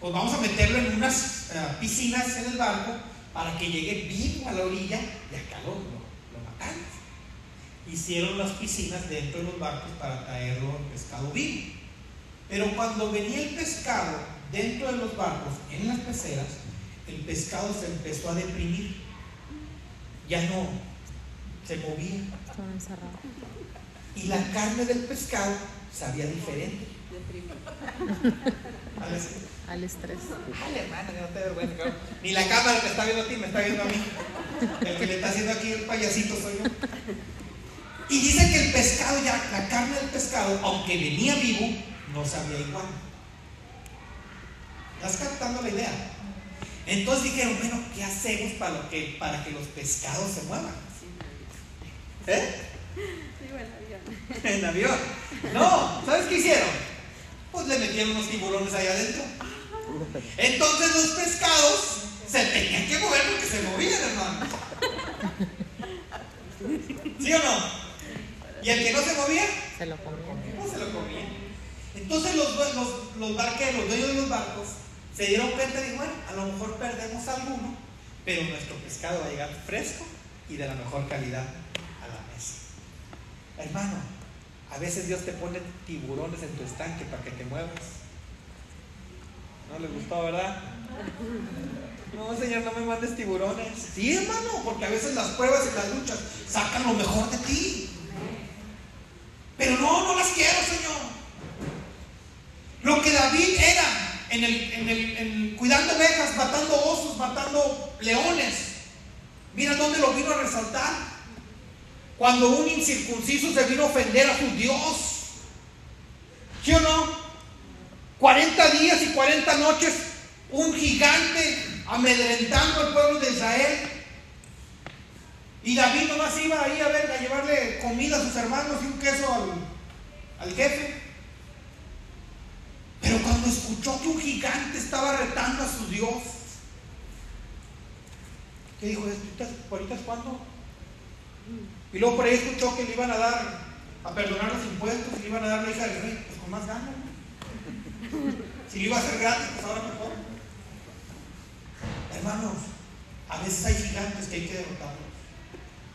pues vamos a meterlo en unas eh, piscinas en el barco para que llegue vivo a la orilla y acá lo, lo matamos. Hicieron las piscinas dentro de los barcos para traerlo el pescado vivo. Pero cuando venía el pescado dentro de los barcos, en las peceras, el pescado se empezó a deprimir. Ya no se movía. Y la carne del pescado sabía diferente. Sí. Al estrés. Dale, hermana, no te vergüenza. Ni la cámara te está viendo a ti, me está viendo a mí. El que le está haciendo aquí el payasito soy yo. Y dice que el pescado, ya, la carne del pescado, aunque venía vivo, no sabía igual. ¿Estás captando la idea? Entonces dijeron, bueno, ¿qué hacemos para, lo que, para que los pescados se muevan? ¿Eh? En avión. No, ¿sabes qué hicieron? Pues le metieron unos tiburones ahí adentro. Entonces los pescados se tenían que mover porque se movían, hermano. ¿Sí o no? Y el que no se movía, Se lo comió. no se lo comía. Entonces los, los, los barqueros, los dueños de los barcos, se dieron cuenta y bueno, a lo mejor perdemos alguno, pero nuestro pescado va a llegar fresco y de la mejor calidad a la mesa. Hermano, a veces Dios te pone tiburones en tu estanque para que te muevas. ¿No les gustó, verdad? No, Señor, no me mandes tiburones. Sí, hermano, porque a veces las pruebas y las luchas sacan lo mejor de ti. Pero no, no las quiero, Señor. Lo que David era en el, en el- cuidando ovejas, matando osos, matando leones. Mira dónde lo vino a resaltar. Cuando un incircunciso se vino a ofender a su Dios. ¿Sí o no? 40 días y 40 noches, un gigante amedrentando al pueblo de Israel. Y David nomás iba ahí a ver, a llevarle comida a sus hermanos y un queso al, al jefe. Pero cuando escuchó que un gigante estaba retando a su Dios, ¿qué dijo? ¿Ahorita es cuándo? Y luego por ahí escuchó que le iban a dar, a perdonar los impuestos y le iban a dar la hija del rey, pues con más ganas. Si le iba a hacer gratis, pues ahora mejor. Hermanos, a veces hay gigantes que hay que derrotarlos.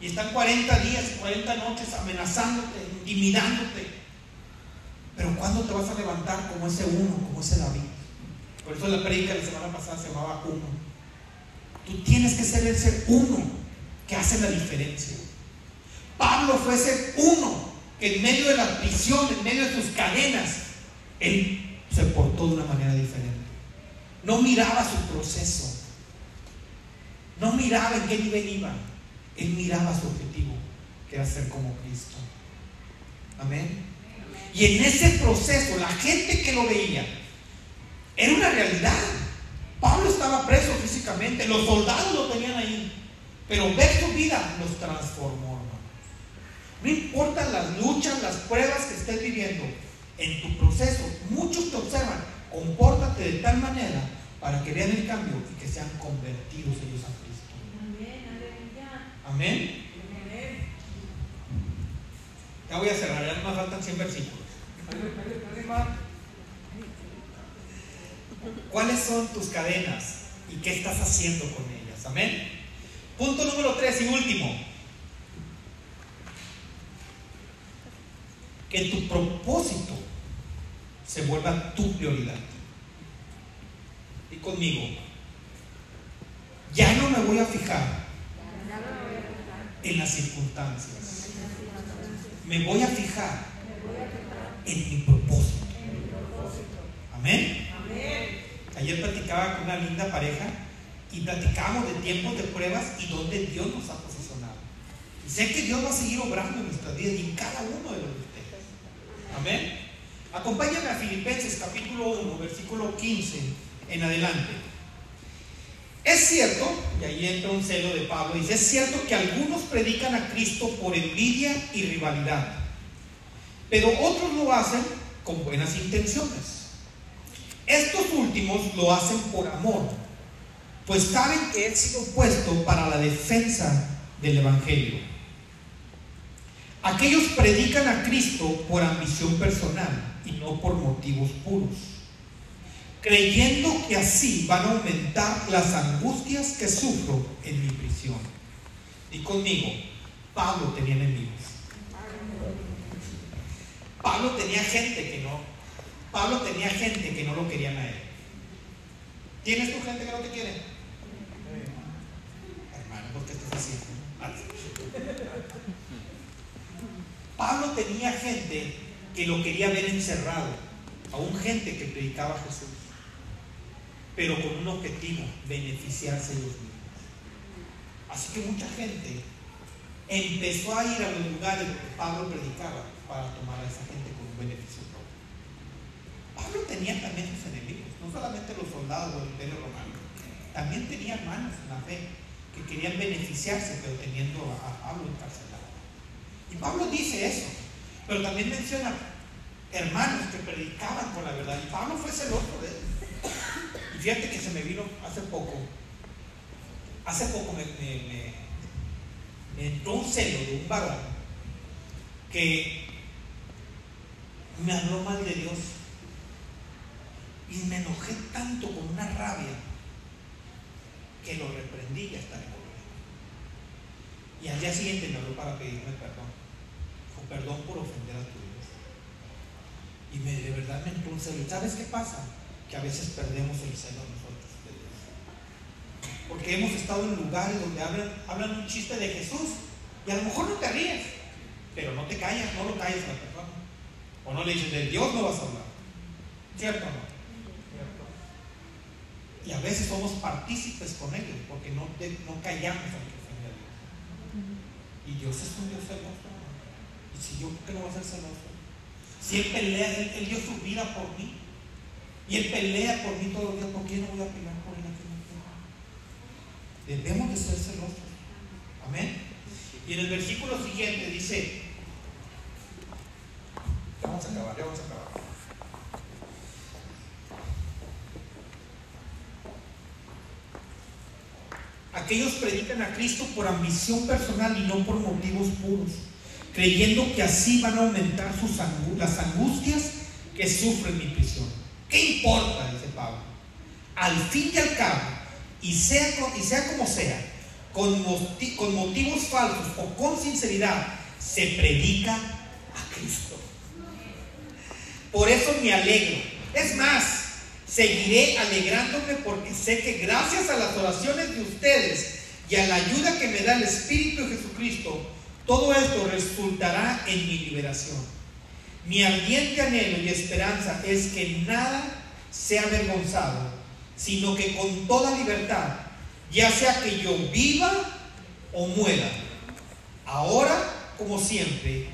Y están 40 días, 40 noches amenazándote, intimidándote. Pero ¿cuándo te vas a levantar como ese uno, como ese David? Por eso la predica la semana pasada se llamaba uno. Tú tienes que ser ese uno que hace la diferencia. Pablo fue ese uno que en medio de la prisión, en medio de sus cadenas, él se portó de una manera diferente. No miraba su proceso. No miraba en qué nivel iba. Él miraba su objetivo, que era ser como Cristo. Amén. Y en ese proceso, la gente que lo veía, era una realidad. Pablo estaba preso físicamente, los soldados lo tenían ahí, pero ver su vida los transformó. No importan las luchas, las pruebas que estés viviendo, en tu proceso, muchos te observan, compórtate de tal manera para que vean el cambio y que sean convertidos ellos a Cristo. Amén. Ya voy a cerrar, ya no me faltan 100 versículos. ¿Cuáles son tus cadenas y qué estás haciendo con ellas? Amén. Punto número 3 y último. que tu propósito se vuelva tu prioridad. Y conmigo, ya no me voy a fijar en las circunstancias. Me voy a fijar en mi propósito. Amén. Ayer platicaba con una linda pareja y platicamos de tiempos de pruebas y donde Dios nos ha posicionado. Y sé que Dios va a seguir obrando en nuestras vidas y en cada uno de los Amén. Acompáñame a Filipenses capítulo 1, versículo 15 en adelante. Es cierto, y ahí entra un celo de Pablo, dice, es cierto que algunos predican a Cristo por envidia y rivalidad, pero otros lo hacen con buenas intenciones. Estos últimos lo hacen por amor, pues saben que he sido puesto para la defensa del Evangelio. Aquellos predican a Cristo por ambición personal y no por motivos puros, creyendo que así van a aumentar las angustias que sufro en mi prisión. Y conmigo, Pablo tenía enemigos. Pablo tenía gente que no, Pablo tenía gente que no lo querían a él. ¿Tienes tu gente que no te quiere? Hermano, ¿por qué estás haciendo? Pablo tenía gente que lo quería ver encerrado, aún gente que predicaba a Jesús, pero con un objetivo, beneficiarse ellos mismos. Así que mucha gente empezó a ir a los lugares donde Pablo predicaba para tomar a esa gente con un beneficio propio. Pablo tenía también sus enemigos, no solamente los soldados del imperio romano, también tenía hermanos en la fe que querían beneficiarse, pero teniendo a Pablo encarcelado. Y Pablo dice eso, pero también menciona hermanos que predicaban con la verdad. Y Pablo fue celoso de él. Y fíjate que se me vino hace poco, hace poco me, entró un celo de un varón que me habló mal de Dios. Y me enojé tanto con una rabia que lo reprendí y hasta le Y al día siguiente me habló para pedirme perdón perdón por ofender a tu Dios. Y me, de verdad me entró un celo. ¿Sabes qué pasa? Que a veces perdemos el celo nosotros de Dios. Porque hemos estado en lugares donde hablan, hablan un chiste de Jesús y a lo mejor no te ríes, pero no te callas, no lo calles a la persona. O no le dices, de Dios no vas a hablar. ¿Cierto o no? Y a veces somos partícipes con ellos porque no, no callamos al que ofende a Dios. Y Dios es un Dios celoso. Si yo, ¿por qué no va a ser celoso? Si Él pelea, él, dio su vida por mí. Y Él pelea por mí todos los días, ¿por qué no voy a pelear por Él aquí en Debemos de ser celosos. Amén. Y en el versículo siguiente dice, vamos vamos a acabar, ya vamos a acabar. Aquellos predican a Cristo por ambición personal y no por motivos puros, creyendo que así van a aumentar sus las angustias que sufren mi prisión. ¿Qué importa? Dice Pablo. Al fin y al cabo, y sea, y sea como sea, con, moti- con motivos falsos o con sinceridad, se predica. Por eso me alegro. Es más, seguiré alegrándome porque sé que gracias a las oraciones de ustedes y a la ayuda que me da el Espíritu de Jesucristo, todo esto resultará en mi liberación. Mi ardiente anhelo y esperanza es que nada sea avergonzado, sino que con toda libertad, ya sea que yo viva o muera, ahora como siempre,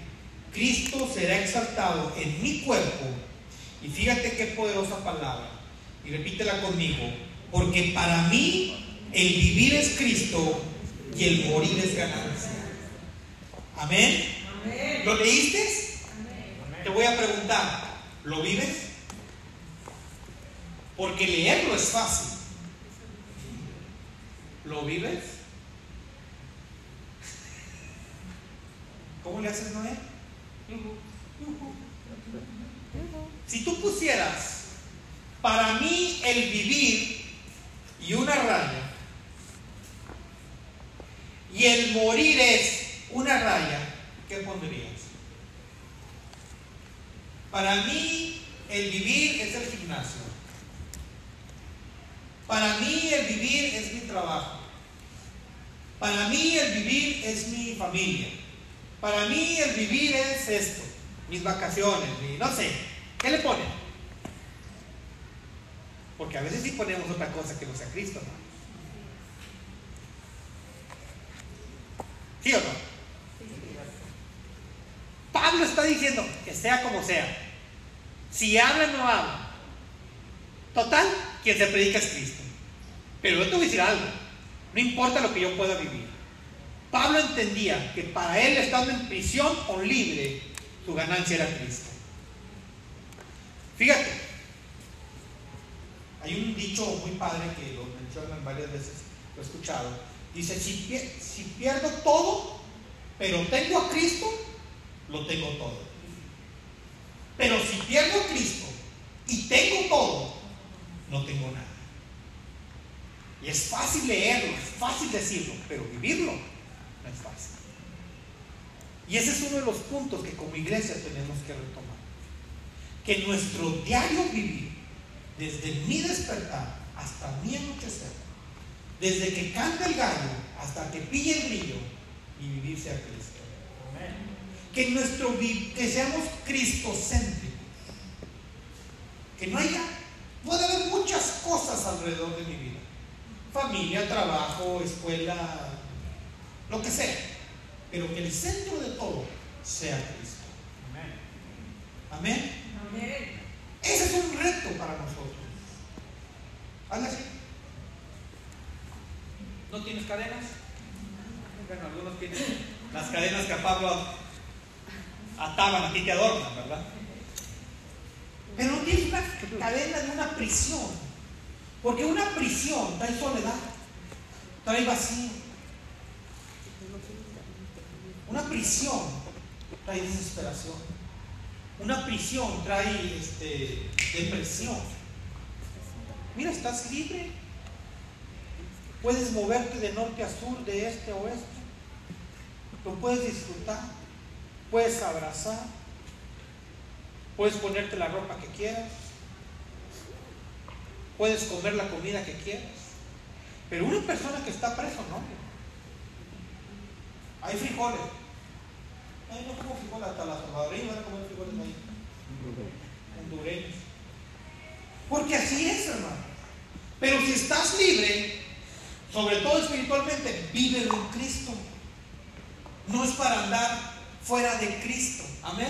Cristo será exaltado en mi cuerpo. Y fíjate qué poderosa palabra. Y repítela conmigo. Porque para mí el vivir es Cristo y el morir es ganancia. Amén. ¿Lo leíste? Te voy a preguntar, ¿lo vives? Porque leerlo es fácil. ¿Lo vives? ¿Cómo le haces, Noé? Si tú pusieras para mí el vivir y una raya, y el morir es una raya, ¿qué pondrías? Para mí el vivir es el gimnasio. Para mí el vivir es mi trabajo. Para mí el vivir es mi familia. Para mí el vivir es esto, mis vacaciones, mi- no sé. ¿Qué le ponen? Porque a veces sí ponemos otra cosa que no sea Cristo, ¿no? ¿Sí o no? Pablo está diciendo que sea como sea. Si habla, no habla. Total, quien se predica es Cristo. Pero yo te voy a decir algo. No importa lo que yo pueda vivir. Pablo entendía que para él, estando en prisión o libre, su ganancia era Cristo. Fíjate, hay un dicho muy padre que lo mencionan varias veces, lo he escuchado. Dice, si, si pierdo todo, pero tengo a Cristo, lo tengo todo. Pero si pierdo a Cristo y tengo todo, no tengo nada. Y es fácil leerlo, es fácil decirlo, pero vivirlo. Y ese es uno de los puntos que como iglesia tenemos que retomar. Que nuestro diario vivir, desde mi despertar hasta mi anochecer, desde que canta el gallo hasta que pille el brillo, y vivir sea Cristo. Que nuestro que seamos cristocéntricos. Que no haya, puede haber muchas cosas alrededor de mi vida. Familia, trabajo, escuela, lo que sea. Pero que el centro de todo sea Cristo. Amén. Ese es un reto para nosotros. Hazle así. ¿No tienes cadenas? Bueno, algunos tienen las cadenas que a Pablo ataban, a ti te adornan, ¿verdad? Pero no tienes una cadena de una prisión. Porque una prisión trae soledad, trae vacío. Una prisión trae desesperación. Una prisión trae este, depresión. Mira, estás libre. Puedes moverte de norte a sur, de este a oeste. Lo puedes disfrutar. Puedes abrazar. Puedes ponerte la ropa que quieras. Puedes comer la comida que quieras. Pero una persona que está preso, no. Hay frijoles. Ay, no como frijoles hasta las salvadoreñas van a comer frijoles ahí. Hondureños. Porque así es, hermano. Pero si estás libre, sobre todo espiritualmente, vive en Cristo. No es para andar fuera de Cristo. Amén.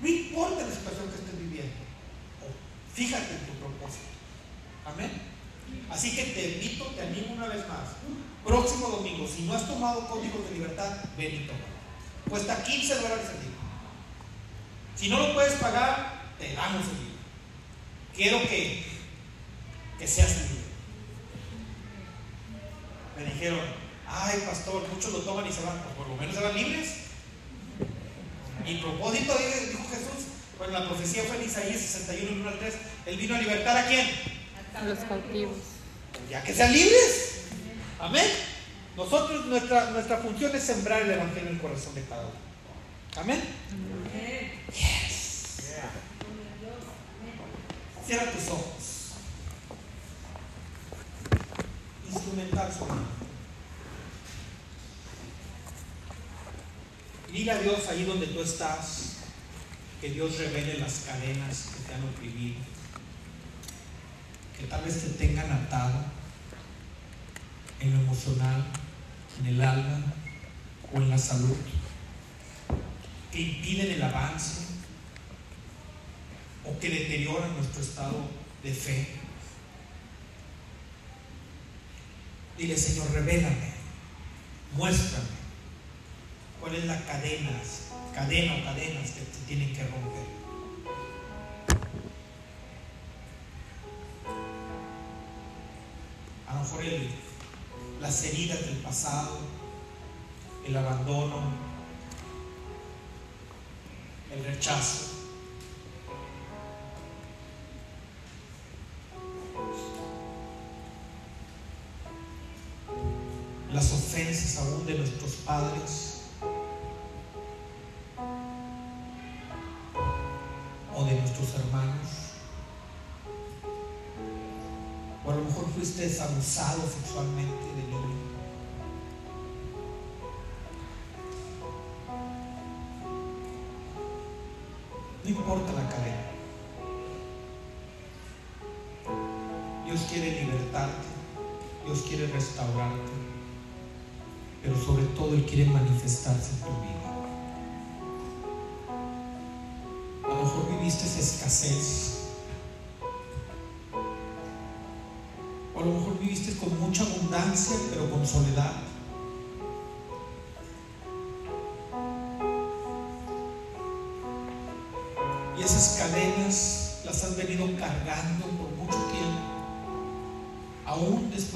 No importa la situación que estés viviendo. Fíjate en tu propósito. Amén. Así que te invito, te animo una vez más. Próximo domingo, si no has tomado códigos de libertad, ven y tómalo. Cuesta 15 dólares el día. Si no lo puedes pagar, te damos el libro. Quiero que, que seas libre. Me dijeron, ay pastor, muchos lo toman y se van, pues por lo menos se van libres. Mi propósito, dijo Jesús, bueno, la profecía fue en Isaías 61, 1 al 3, Él vino a libertar a quién? A los cautivos. Ya que sean libres. Amén. Nosotros, nuestra, nuestra función es sembrar el Evangelio en el corazón de cada uno. Amén. Yes. Cierra tus ojos. Instrumental. Y dile a Dios ahí donde tú estás, que Dios revele las cadenas que te han oprimido, que tal vez te tengan atado en lo emocional, en el alma o en la salud, que impiden el avance o que deterioran nuestro estado de fe. Dile, Señor, revélame, muéstrame cuál es la cadena, cadena o cadenas que te tienen que romper. A lo mejor el- las heridas del pasado, el abandono, el rechazo. Las ofensas aún de nuestros padres o de nuestros hermanos. O a lo mejor fuiste abusado sexualmente de Quiere restaurarte. Pero sobre todo Él quiere manifestarse en tu vida. A lo mejor viviste escasez. O a lo mejor viviste con mucha abundancia, pero con soledad.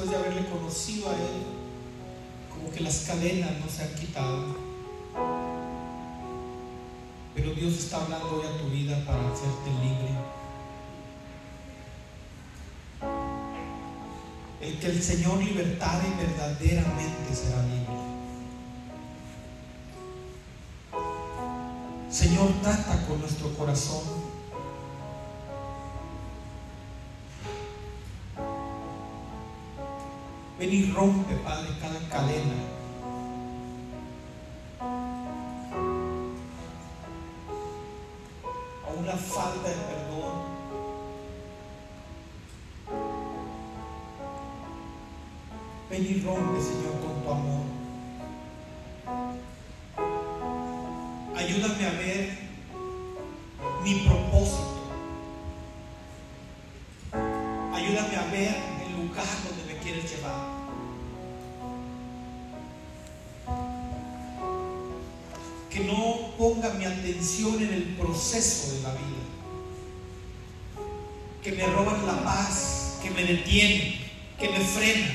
Después de haberle conocido a Él, como que las cadenas no se han quitado. Pero Dios está hablando hoy a tu vida para hacerte libre. El que el Señor libertare verdaderamente será libre. Señor, trata con nuestro corazón. Ven y rompe, Padre, cada cadena. En el proceso de la vida. Que me roban la paz, que me detienen, que me frenan,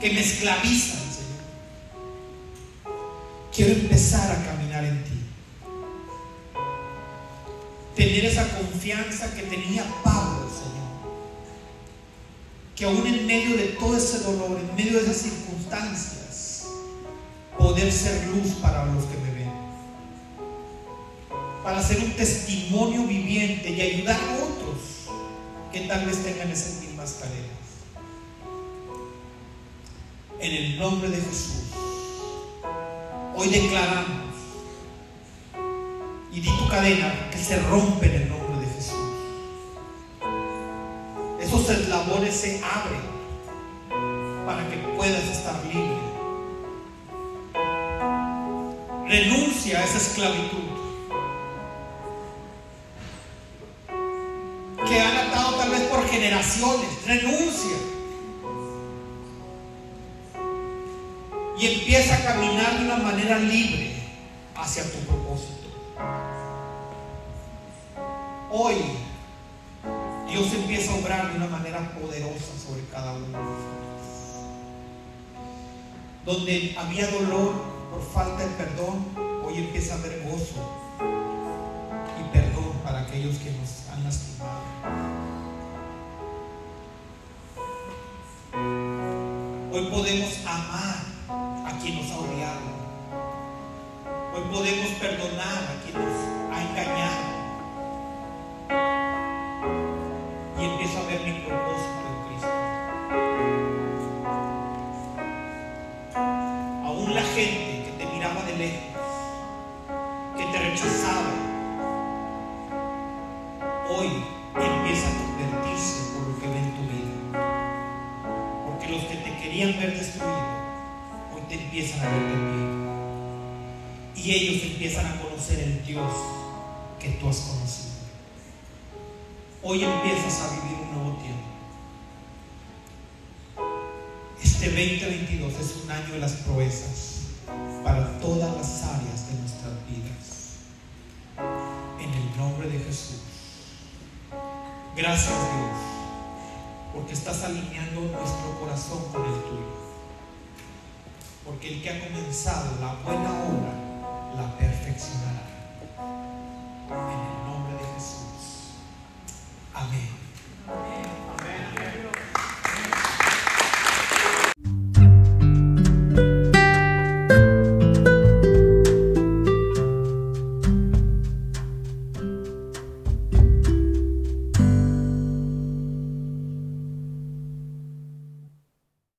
que me esclavizan, Señor. Quiero empezar a caminar en ti. Tener esa confianza que tenía Pablo, Señor. Que aún en medio de todo ese dolor, en medio de esas circunstancias, poder ser luz para los que me. Para ser un testimonio viviente y ayudar a otros que tal vez tengan esas mismas cadenas. En el nombre de Jesús. Hoy declaramos y di tu cadena que se rompe en el nombre de Jesús. Esos eslabones se abren para que puedas estar libre. Renuncia a esa esclavitud generaciones. Renuncia. y empieza a caminar de una manera libre hacia tu propósito. Hoy Dios empieza a obrar de una manera poderosa sobre cada uno de nosotros. Donde había dolor por falta de perdón, hoy empieza a haber gozo y perdón para aquellos que nos han lastimado. Hoy podemos amar a quien nos ha odiado. Hoy podemos perdonar a quien nos ha engañado. Dios que tú has conocido. Hoy empiezas a vivir un nuevo tiempo. Este 2022 es un año de las proezas para todas las áreas de nuestras vidas. En el nombre de Jesús. Gracias Dios, porque estás alineando nuestro corazón con el tuyo. Porque el que ha comenzado la buena obra la perfeccionará.